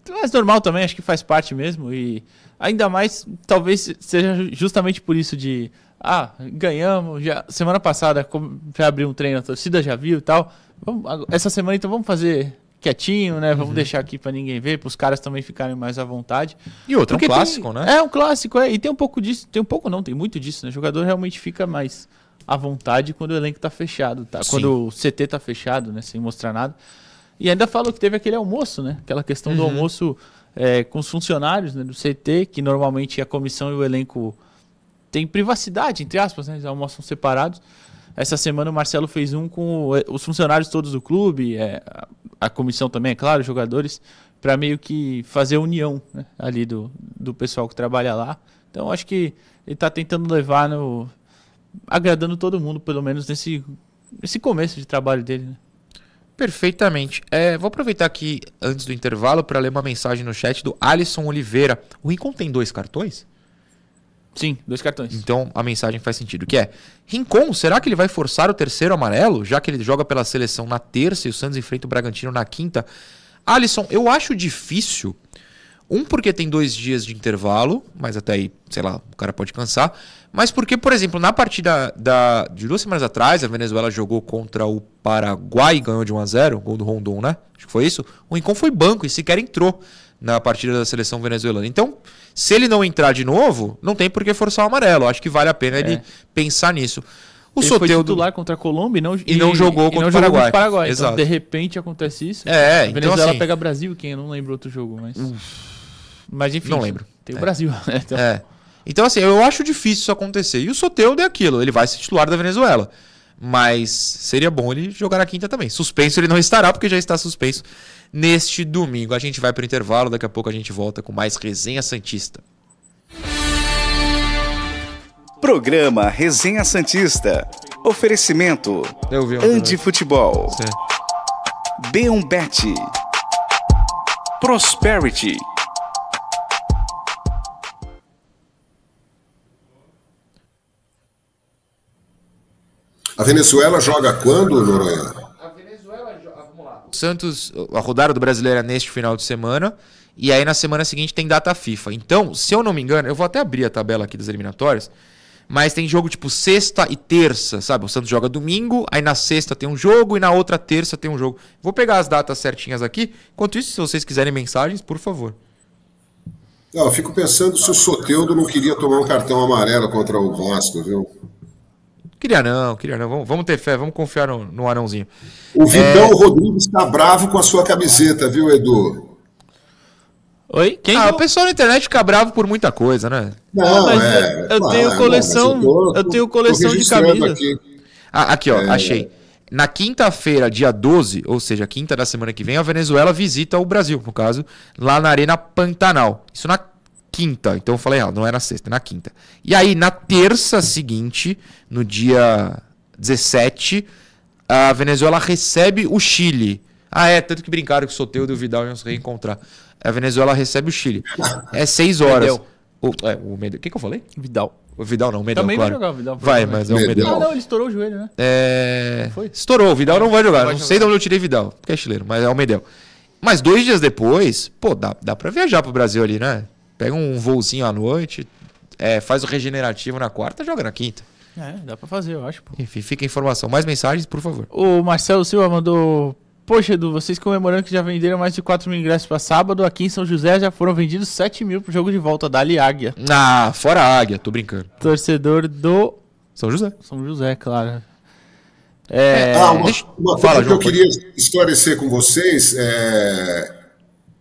Mas normal também, acho que faz parte mesmo. E ainda mais, talvez seja justamente por isso de. Ah, ganhamos. Já, semana passada já abriu um treino, a torcida já viu e tal. Vamos- essa semana então vamos fazer quietinho, né? Vamos deixar aqui pra ninguém ver, pros caras também ficarem mais à vontade. E outro, é um Porque clássico, tem- né? É um clássico, é. E tem um pouco disso, tem um pouco não, tem muito disso, né? O jogador realmente fica mais à vontade quando o elenco tá fechado, tá? Sim. Quando o CT tá fechado, né? Sem mostrar nada. E ainda falou que teve aquele almoço, né? Aquela questão do Uhum. almoço é, com os funcionários né, do CT, que normalmente a comissão e o elenco têm privacidade, entre aspas, né? Eles almoçam separados. Essa semana o Marcelo fez um com o- os funcionários todos do clube, é, a, a comissão também, é claro, os jogadores, para meio que fazer a união né, ali do, do pessoal que trabalha lá. Então acho que ele está tentando levar no. agradando todo mundo, pelo menos nesse, nesse começo de trabalho dele. Né? Perfeitamente. É, vou aproveitar aqui, antes do intervalo, para ler uma mensagem no chat do Alisson Oliveira. O Rincon tem dois cartões? Sim, dois cartões. Então a mensagem faz sentido. Que é, Rincon, será que ele vai forçar o terceiro amarelo, já que ele joga pela seleção na terça e o Santos enfrenta o Bragantino na quinta? Alisson, eu acho difícil. Um, porque tem dois dias de intervalo, mas até aí, sei lá, o cara pode cansar. Mas porque, por exemplo, na partida da, de duas semanas atrás, a Venezuela jogou contra o Paraguai e ganhou de 1x0, gol do Rondon, né? Acho que foi isso. O Rincon foi banco e sequer entrou na partida da seleção venezuelana. Então, se ele não entrar de novo, não tem por que forçar o amarelo. Acho que vale a pena ele pensar nisso. O ele foi Soteldo... titular contra a Colômbia e não, E não jogou contra o Paraguai. Paraguai. Então, Exato. de repente acontece isso. É, A então, Venezuela assim- pega Brasil, quem eu não lembro outro jogo, mas. Mas enfim. Não lembro. Tem o É. Brasil, né? Então, É. Então, assim, eu acho difícil isso acontecer. E o Soteldo é aquilo, ele vai ser titular da Venezuela. Mas seria bom ele jogar na quinta também. Suspenso ele não estará, porque já está suspenso neste domingo. A gente vai para o intervalo, daqui a pouco a gente volta com mais Resenha Santista. Programa Resenha Santista. Oferecimento Eu vi Andi Futebol. B1 Bet. Prosperity. A Venezuela joga quando, Noronha? Santos, a rodada do Brasileiro é neste final de semana. E aí na semana seguinte tem data FIFA. Então, se eu não me engano, eu vou até abrir a tabela aqui das eliminatórias. Mas tem jogo tipo sexta e terça, sabe? O Santos joga domingo, aí na sexta tem um jogo e na outra terça tem um jogo. Vou pegar as datas certinhas aqui. Enquanto isso, se vocês quiserem mensagens, por favor. Não, eu fico pensando se o Soteudo não queria tomar um cartão amarelo contra o Vasco, viu? Queria não, queria não. Vamos, vamos ter fé, vamos confiar no, no Arãozinho. O Vidão Rodrigues está bravo com a sua camiseta, viu, Edu? Oi? Quem? Ah, não? o pessoal na internet fica bravo por muita coisa, né? Não, mas é. eu tenho não, coleção- mas tô- eu tenho coleção de camisas. aqui. Ah, aqui, ó, É. achei. Na quinta-feira, dia 12, ou seja, quinta da semana que vem, a Venezuela visita o Brasil, no caso, lá na Arena Pantanal. Isso na quinta, então eu falei errado, não é na sexta, é na quinta. E aí, na terça seguinte, no dia 17, a Venezuela recebe o Chile. Ah, é, tanto que brincaram que o Soteudo e o Vidal iam se reencontrar. A Venezuela recebe o Chile. É seis horas. Medel. O, é, o Medel. O que, que eu falei? Vidal. O Vidal não, o Medel, Também claro. vai jogar o Vidal. Vai, mas é o Medel. Ah, não, ele estourou o joelho, né? É... Foi? Estourou, o Vidal não vai jogar. vai não sei de onde eu tirei Vidal, porque é chileno, mas é o Medel. Mas dois dias depois, pô, dá, dá pra viajar pro Brasil ali, né? Pega um voozinho à noite, é, faz o regenerativo na quarta, joga na quinta. É, dá pra fazer, eu acho, pô. Enfim, fica a informação. Mais mensagens, por favor. O Marcelo Silva mandou. Poxa, Edu, vocês comemorando que já venderam mais de 4 mil ingressos pra sábado, aqui em São José já foram vendidos 7 mil pro jogo de volta da Ali Águia. Ah, fora a águia, tô brincando. Torcedor do São José. São José, claro. É. Ah, uma, deixa- uma fala, coisa que João, eu queria esclarecer com vocês é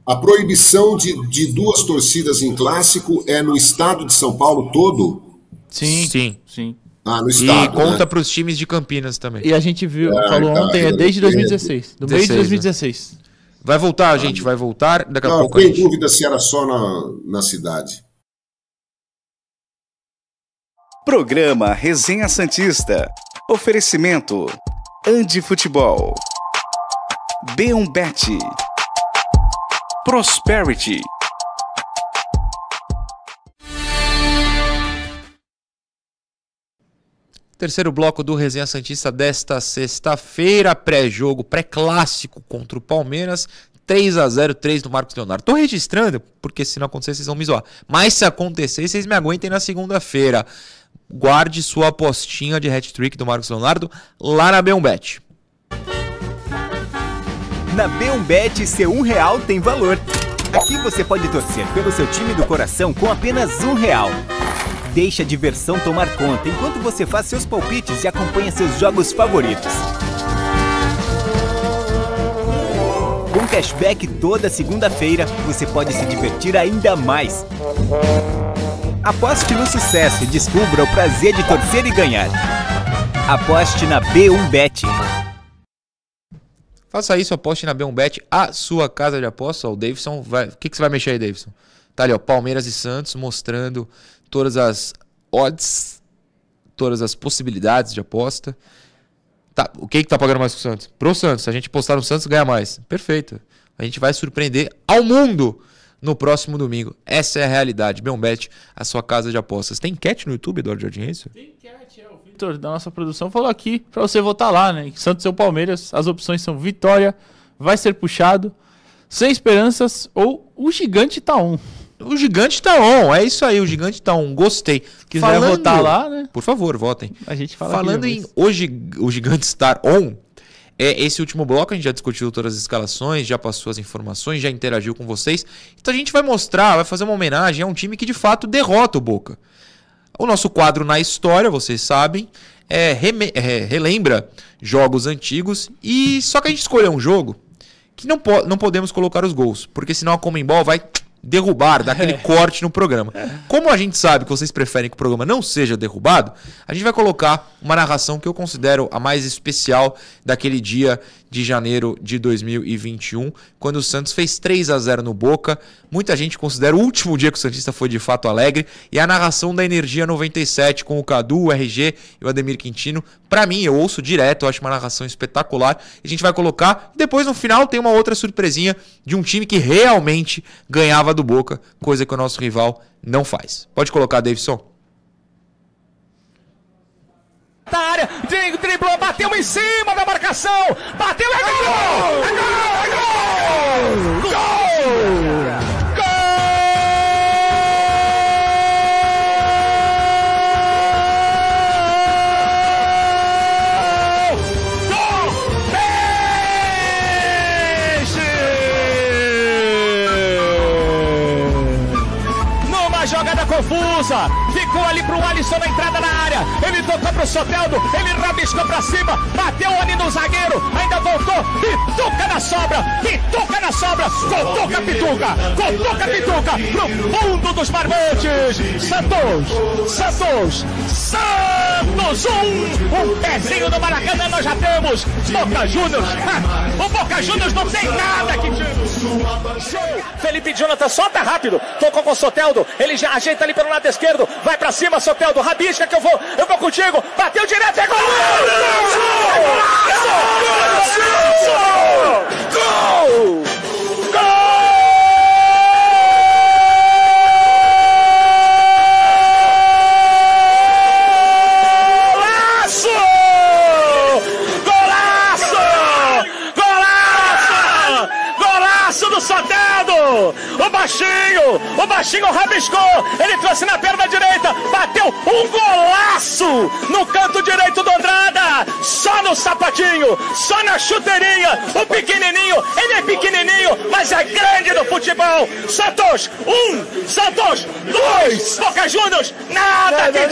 a proibição de, de duas torcidas em clássico é no estado de São Paulo todo? Sim. Sim. Sim. Ah, no E estado. conta né? pros times de Campinas também. E a gente viu, Ah, falou tá, ontem, é desde não tem. 2016. Do meio de 16, 2016. Vai voltar, gente, vai voltar. Daqui a Não, pouco a fiquei em gente... dúvida se era só na, na cidade. Programa Resenha Santista. Oferecimento. Andi Futebol. B1Bet. Prosperity. Terceiro bloco do Resenha Santista desta sexta-feira, pré-jogo, pré-clássico contra o Palmeiras. 3 a 0 3 do Marcos Leonardo. Tô registrando, porque se não acontecer, vocês vão me zoar. Mas se acontecer, vocês me aguentem na segunda-feira. Guarde sua apostinha de hat-trick do Marcos Leonardo lá na B1Bet. Na B1Bet, seu um real tem valor. Aqui você pode torcer pelo seu time do coração com apenas um real. Deixe a diversão tomar conta enquanto você faz seus palpites e acompanha seus jogos favoritos. Com cashback toda segunda-feira, você pode se divertir ainda mais. Aposte no sucesso e descubra o prazer de torcer e ganhar. Aposte na B1Bet. Faça isso, aposte na B1Bet, a sua casa de aposta. O Davidson vai. O que, que você vai mexer aí, Davidson? Tá ali, ó. Palmeiras e Santos mostrando todas as odds, todas as possibilidades de aposta. Tá, o que que tá pagando mais pro Santos? Pro Santos. Se a gente postar no Santos, ganha mais. Perfeito. A gente vai surpreender ao mundo no próximo domingo. Essa é a realidade. B1Bet, a sua casa de apostas. Tem enquete no YouTube, Eduardo Jardim, é isso? O Vitor, da nossa produção, falou aqui pra você votar lá, né? Em Santos ou Palmeiras, as opções são Vitória, vai ser puxado, Sem Esperanças ou o Gigante tá um. O gigante tá on, é isso aí, o gigante tá on, gostei. Quiser votar lá, né? Por favor, votem. A gente fala Falando aqui em o, o gigante estar on, é esse último bloco a gente já discutiu todas as escalações, já passou as informações, já interagiu com vocês. Então a gente vai mostrar, vai fazer uma homenagem a um time que de fato derrota o Boca. O nosso quadro na história, vocês sabem, é, é, relembra jogos antigos e só que a gente escolheu um jogo que não, po- não podemos colocar os gols, porque senão a Comembol vai derrubar, dar aquele corte no programa. Como a gente sabe que vocês preferem que o programa não seja derrubado, a gente vai colocar uma narração que eu considero a mais especial daquele dia de janeiro de 2021, quando o Santos fez 3 a 0 no Boca. Muita gente considera o último dia que o Santista foi de fato alegre e a narração da Energia 97 com o Cadu, o RG e o Ademir Quintino. Pra mim, eu ouço direto, eu acho uma narração espetacular. A gente vai colocar e depois no final tem uma outra surpresinha de um time que realmente ganhava do Boca, coisa que o nosso rival não faz. Pode colocar, Davidson. Da área, driblou, bateu em cima da marcação, bateu, é gol! É gol! É gol! Gol! Gol! Confusa. Ficou ali pro Alisson na entrada na área. Ele tocou pro Soteldo. Ele rabiscou pra cima. Bateu ali no zagueiro. Ainda voltou. Pituca na sobra. Pituca na sobra. Cutuca, pituca. Cutuca, pituca. Pro fundo dos barbantes. Santos. Santos. Santos. Um. Um pezinho do Maracanã nós já temos. Boca Juniors. O Boca Juniors não tem nada que Felipe Jonathan solta rápido. Tocou com o Soteldo. Ele já ajeita ali pelo lado esquerdo. Vai pra cima, Soteldo. Rabisca que eu vou. Eu vou contigo. Bateu direto. É gol! Gol! Do Soteldo! O baixinho! O baixinho rabiscou! Ele trouxe na perna direita! Bateu um golaço no canto direito do Andrada! Só no sapatinho! Só na chuteirinha! O pequenininho! Ele é pequenininho, mas é grande no futebol! Santos, um! Santos, dois! Boca Juniors, nada, que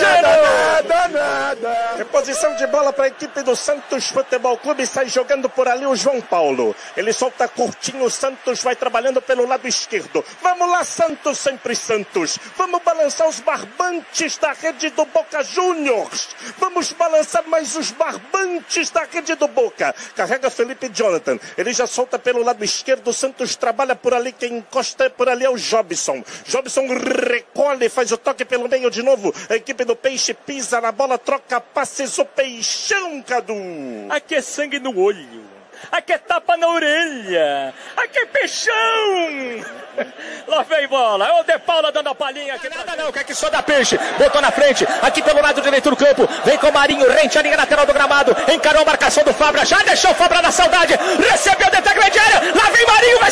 Reposição de bola para a equipe do Santos Futebol Clube. Sai jogando por ali o João Paulo. Ele solta curtinho. O Santos vai trabalhando pelo lado esquerdo. Vamos lá, Santos, sempre Santos. Vamos balançar os barbantes da rede do Boca Juniors. Vamos balançar mais os barbantes da rede do Boca. Carrega Felipe Jonathan. Ele já solta pelo lado esquerdo. O Santos trabalha por ali. Quem encosta por ali é o Jobson. Jobson recolhe, faz o toque pelo meio de novo. A equipe do Peixe pisa na bola, troca passes. O Peixão, Cadu. Aqui é sangue no olho. Aqui é tapa na orelha. Aqui é peixão. Lá vem bola. É o De Paula dando a palhinha aqui. Nada não, quer que só dá peixe. Botou na frente. Aqui pelo lado direito do campo. Vem com o Marinho. Rente a linha lateral do gramado. Encarou a marcação do Fabra. Já deixou o Fabra na saudade. Recebeu dentro da grande área. Lá vem Marinho. Vai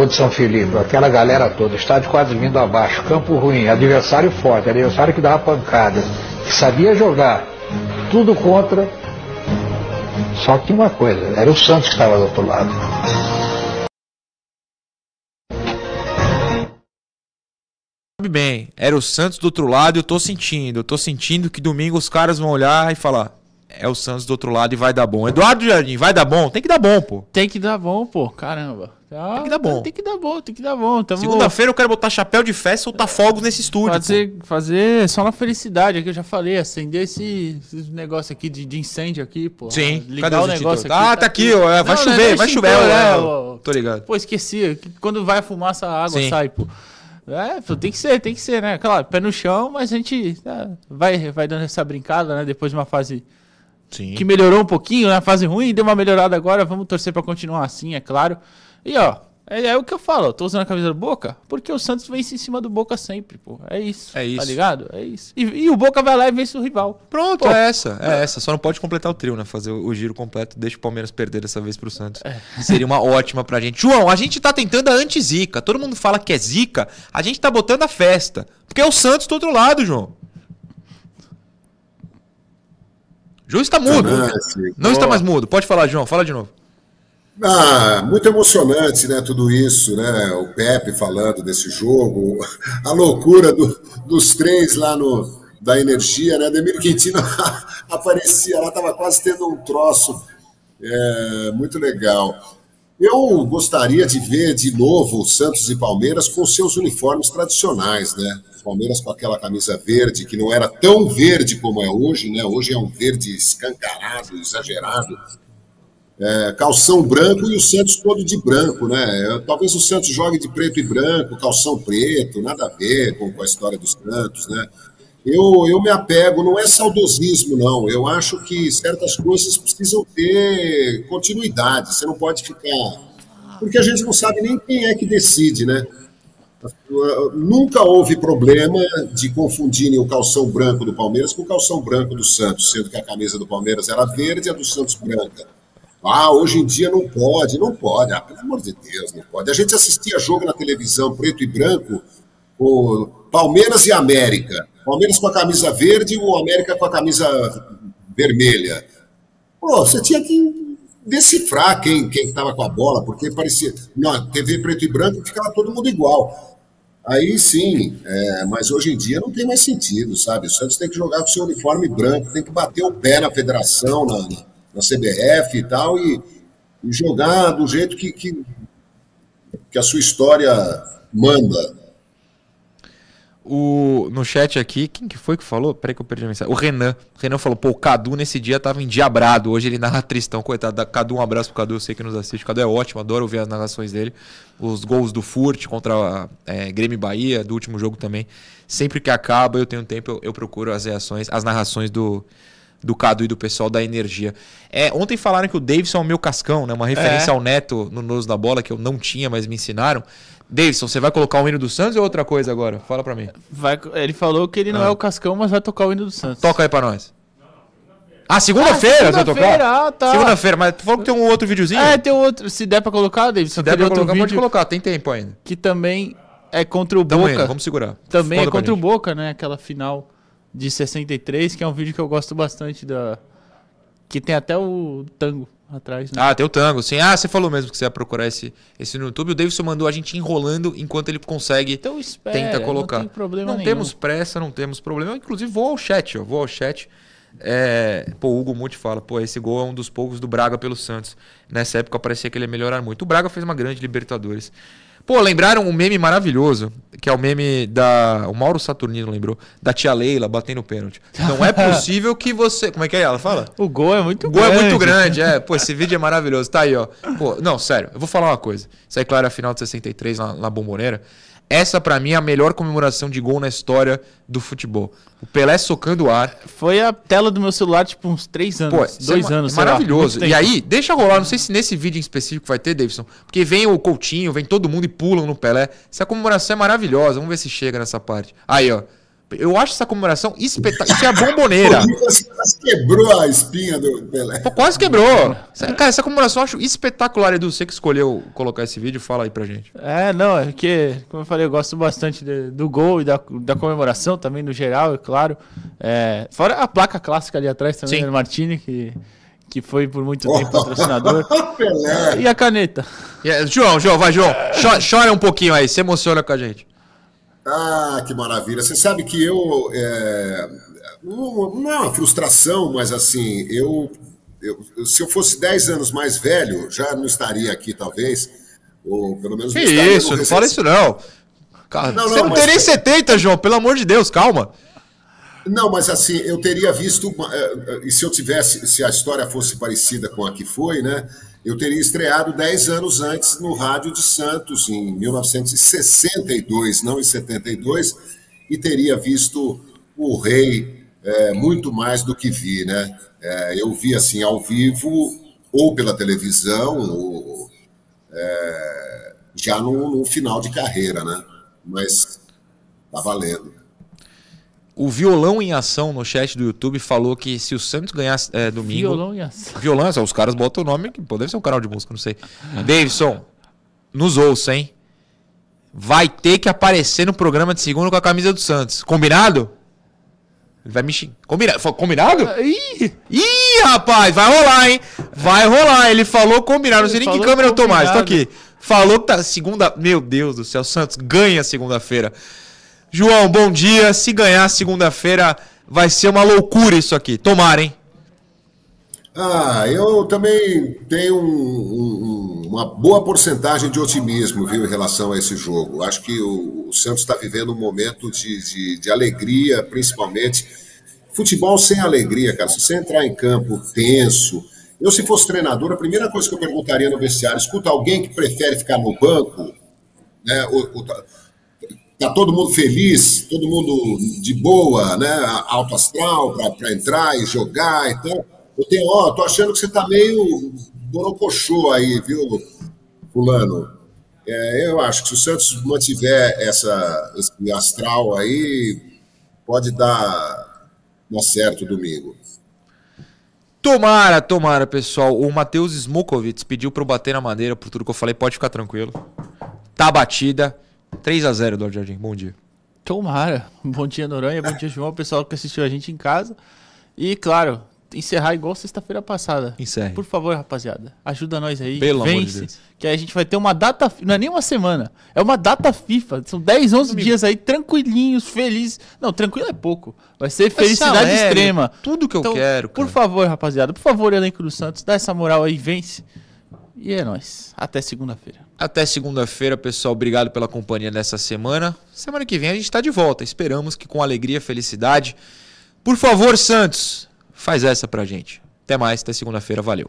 a 0 gol de São Felipe, aquela galera toda, estádio quase vindo abaixo, campo ruim, adversário forte, adversário que dava pancada, que sabia jogar, tudo contra. Só que uma coisa, era o Santos que estava do outro lado. Sabe bem, era o Santos do outro lado e eu tô sentindo. Eu tô sentindo que domingo os caras vão olhar e falar: é o Santos do outro lado e vai dar bom. Eduardo Jardim, vai dar bom? Tem que dar bom, pô. Tem que dar bom, pô. Caramba. Ah, Tem que dar bom. Tem que dar bom, tem que dar bom. Tamo Segunda-feira eu quero botar chapéu de festa e soltar fogos nesse estúdio. fazer, fazer só na felicidade aqui, eu já falei, acender esse, esse negócio aqui de, de incêndio aqui, pô. Sim, ligar cadê o negócio extintores? Ah, tá aqui, ó, é, vai Não, chover, não é vai chover, é, é, ó. tô ligado. Pô, esqueci, que quando vai a fumaça, a água Sim. sai, pô. É, tem que ser, tem que ser, né? Claro, pé no chão, mas a gente é, vai, vai dando essa brincada, né? Depois de uma fase Sim. que melhorou um pouquinho, né? A fase ruim, deu uma melhorada agora, vamos torcer pra continuar assim, é claro. E ó, é, é o que eu falo, eu tô usando a camisa do Boca, porque o Santos vence em cima do Boca sempre, pô. É isso. É isso. Tá ligado? É isso. E, e o Boca vai lá e vence o rival. Pronto, Pô. é essa, é essa. Só não pode completar o trio, né? Fazer o, o giro completo, deixa o Palmeiras perder dessa vez pro Santos. Seria uma ótima pra gente. João, a gente tá tentando a anti-zica. Todo mundo fala que é zica, a gente tá botando a festa. Porque é o Santos do outro lado, João. João está mudo. Emocionante. Não está mais mudo. Pode falar, João. Fala de novo. Ah, muito emocionante, né? Tudo isso, né? O Pepe falando desse jogo, a loucura do- dos três lá no da energia, né? Demir Quintino aparecia lá, estava quase tendo um troço. É, muito legal. Eu gostaria de ver de novo o Santos e Palmeiras com seus uniformes tradicionais, né? Palmeiras com aquela camisa verde, que não era tão verde como é hoje, né? Hoje é um verde escancarado, exagerado. É, calção branco e o Santos todo de branco, né? Talvez o Santos jogue de preto e branco, calção preto, nada a ver com, com a história dos Santos, né? Eu, eu me apego, não é saudosismo, não. Eu acho que certas coisas precisam ter continuidade. Você não pode ficar. Porque a gente não sabe nem quem é que decide, né? Nunca houve problema de confundirem o calção branco do Palmeiras com o calção branco do Santos, sendo que a camisa do Palmeiras era verde e a do Santos branca. Ah, hoje em dia não pode, não pode. Ah, pelo amor de Deus, não pode. A gente assistia jogo na televisão preto e branco, o Palmeiras e América. Palmeiras com a camisa verde e o América com a camisa vermelha. Pô, você tinha que decifrar quem estava com a bola, porque parecia. Na TV preto e branco ficava todo mundo igual. Aí sim, é, mas hoje em dia não tem mais sentido, sabe? O Santos tem que jogar com seu uniforme branco, tem que bater o pé na federação, na, na CBF e tal, e, e jogar do jeito que, que, que a sua história manda. O, no chat aqui, quem que foi que falou? Peraí que eu perdi a mensagem. O Renan. O Renan falou, pô, o Cadu nesse dia tava endiabrado. Hoje ele narra tristão, coitado. Cadu, um abraço pro Cadu, eu sei que nos assiste. O Cadu é ótimo, adoro ouvir as narrações dele. Os gols do Furt contra é, Grêmio Bahia, do último jogo também. Sempre que acaba, eu tenho tempo, eu, eu procuro as reações, as narrações do, do Cadu e do pessoal da Energia. É, ontem falaram que o Davidson é o meu cascão, né? Uma referência é. ao Neto no Nose da Bola, que eu não tinha, mas me ensinaram. Davidson, você vai colocar o hino do Santos ou outra coisa agora? Fala pra mim. Vai, ele falou que ele não ah. é o cascão, mas vai tocar o hino do Santos. Toca aí pra nós. Ah, segunda-feira ah, segunda você vai tocar? Ah, tá. Segunda-feira, mas tu falou que tem um outro videozinho? É, tem outro. Se der pra colocar, Davidson. Se der pra colocar, pode colocar, tem tempo ainda. Que também é contra o Boca. Indo, vamos segurar. Também Conta é contra o Boca, né? Aquela final de 63, que é um vídeo que eu gosto bastante da, que tem até o tango atrás. Né? Ah, tem o tango, sim. Ah, você falou mesmo que você ia procurar esse, esse no YouTube. O Davidson mandou a gente enrolando enquanto ele consegue. Então espera, tenta colocar. Não, tem problema não temos pressa, não temos problema. Inclusive, vou ao chat, ó. Vou ao chat. É, pô, o Hugo Muti fala, pô, esse gol é um dos poucos do Braga pelo Santos. Nessa época parecia que ele ia melhorar muito. O Braga fez uma grande Libertadores. Pô, lembraram um meme maravilhoso, que é o meme da. O Mauro Saturnino lembrou, da tia Leila batendo pênalti. Não é possível que você. Como é que é ela? Fala? O gol é muito grande. O gol é muito grande, é. Pô, esse vídeo é maravilhoso. Tá aí, ó. Pô, não, sério, eu vou falar uma coisa. Isso aí, claro, é a final de 63 na, na Bomboneira. Essa, para mim, é a melhor comemoração de gol na história do futebol. O Pelé socando o ar. Foi a tela do meu celular, tipo, uns três anos. Pô, dois é anos, é maravilhoso. Lá, e aí, deixa rolar, não sei se nesse vídeo em específico vai ter, Davidson. Porque vem o Coutinho, vem todo mundo e pulam no Pelé. Essa comemoração é maravilhosa. Vamos ver se chega nessa parte. Aí, ó. Eu acho essa comemoração espetacular. Isso é a bomboneira. quase quebrou a espinha do Pelé. Pô, quase quebrou. Cara, essa comemoração eu acho espetacular, Edu. Você que escolheu colocar esse vídeo, fala aí pra gente. É, não, é que, como eu falei, eu gosto bastante de, do gol e da, da comemoração também, no geral, é claro. É, fora a placa clássica ali atrás também, do Martini, que que foi por muito tempo patrocinador. e a caneta. Yeah, João, João, vai, João. Chora um pouquinho aí, se emociona com a gente. Ah, que maravilha. Você sabe que eu. É, não é uma frustração, mas assim, eu, eu, se eu fosse 10 anos mais velho, já não estaria aqui, talvez. Ou pelo menos. Que isso, não fala isso não. Cara, não, você não, não teria mas... 70, João, pelo amor de Deus, calma. Não, mas assim, eu teria visto. É, e se eu tivesse, se a história fosse parecida com a que foi, né? Eu teria estreado 10 anos antes no Rádio de Santos, em 1962, não em 72, e teria visto o rei é, muito mais do que vi, né? É, eu vi assim ao vivo ou pela televisão, ou, é, já no, no final de carreira, né? Mas tá valendo. O Violão em Ação no chat do YouTube falou que se o Santos ganhasse é, domingo. Violão em Ação. Violão, os caras botam o nome, que deve ser um canal de música, não sei. Davidson, nos ouça, hein? Vai ter que aparecer no programa de segunda com a camisa do Santos. Combinado? Ele vai me xingar. Combinado? Combinado? Ih! Ih, rapaz, vai rolar, hein? Vai rolar. Ele falou combinado. Não sei nem que câmera eu tô mais. Tô aqui. Falou que tá segunda. Meu Deus do céu, Santos ganha segunda-feira. João, bom dia. Se ganhar segunda-feira, vai ser uma loucura isso aqui. Tomara, hein? Ah, eu também tenho um, um, uma boa porcentagem de otimismo, viu, em relação a esse jogo. Acho que o, o Santos está vivendo um momento de, de, de, alegria, principalmente. Futebol sem alegria, cara. Se você entrar em campo tenso Eu, se fosse treinador, a primeira coisa que eu perguntaria no vestiário, escuta, alguém que prefere ficar no banco, né? O, o, tá, todo mundo feliz, todo mundo de boa, né? Alto astral para entrar e jogar e tal. Eu tenho, ó, tô achando que você tá meio borocochô aí, viu, fulano? É, eu acho que se o Santos mantiver essa, esse astral aí, pode dar, dar certo domingo. Tomara, tomara, pessoal. O Matheus Smukovic pediu para eu bater na madeira por tudo que eu falei. Pode ficar tranquilo. Tá batida. 3 a 0 Eduardo Jardim. Bom dia. Tomara. Bom dia, Noronha. Bom dia, João. Pessoal que assistiu a gente em casa. E, claro, encerrar igual sexta-feira passada. Encerre. Por favor, rapaziada. Ajuda nós aí. Pelo Vence, amor de Deus. Que a gente vai ter uma data. Não é nem uma semana. É uma data FIFA. São 10, 11 dias aí, tranquilinhos, felizes. Não, tranquilo é pouco. Vai ser felicidade alegre, extrema. Tudo que eu Então, quero. Por cara. favor, rapaziada. Por favor, elenco do Santos. Dá essa moral aí, vence. E é nóis. Até segunda-feira. Até segunda-feira, pessoal. Obrigado pela companhia nessa semana. Semana que vem a gente tá de volta. Esperamos que com alegria felicidade. Por favor, Santos, faz essa pra gente. Até mais, até segunda-feira. Valeu.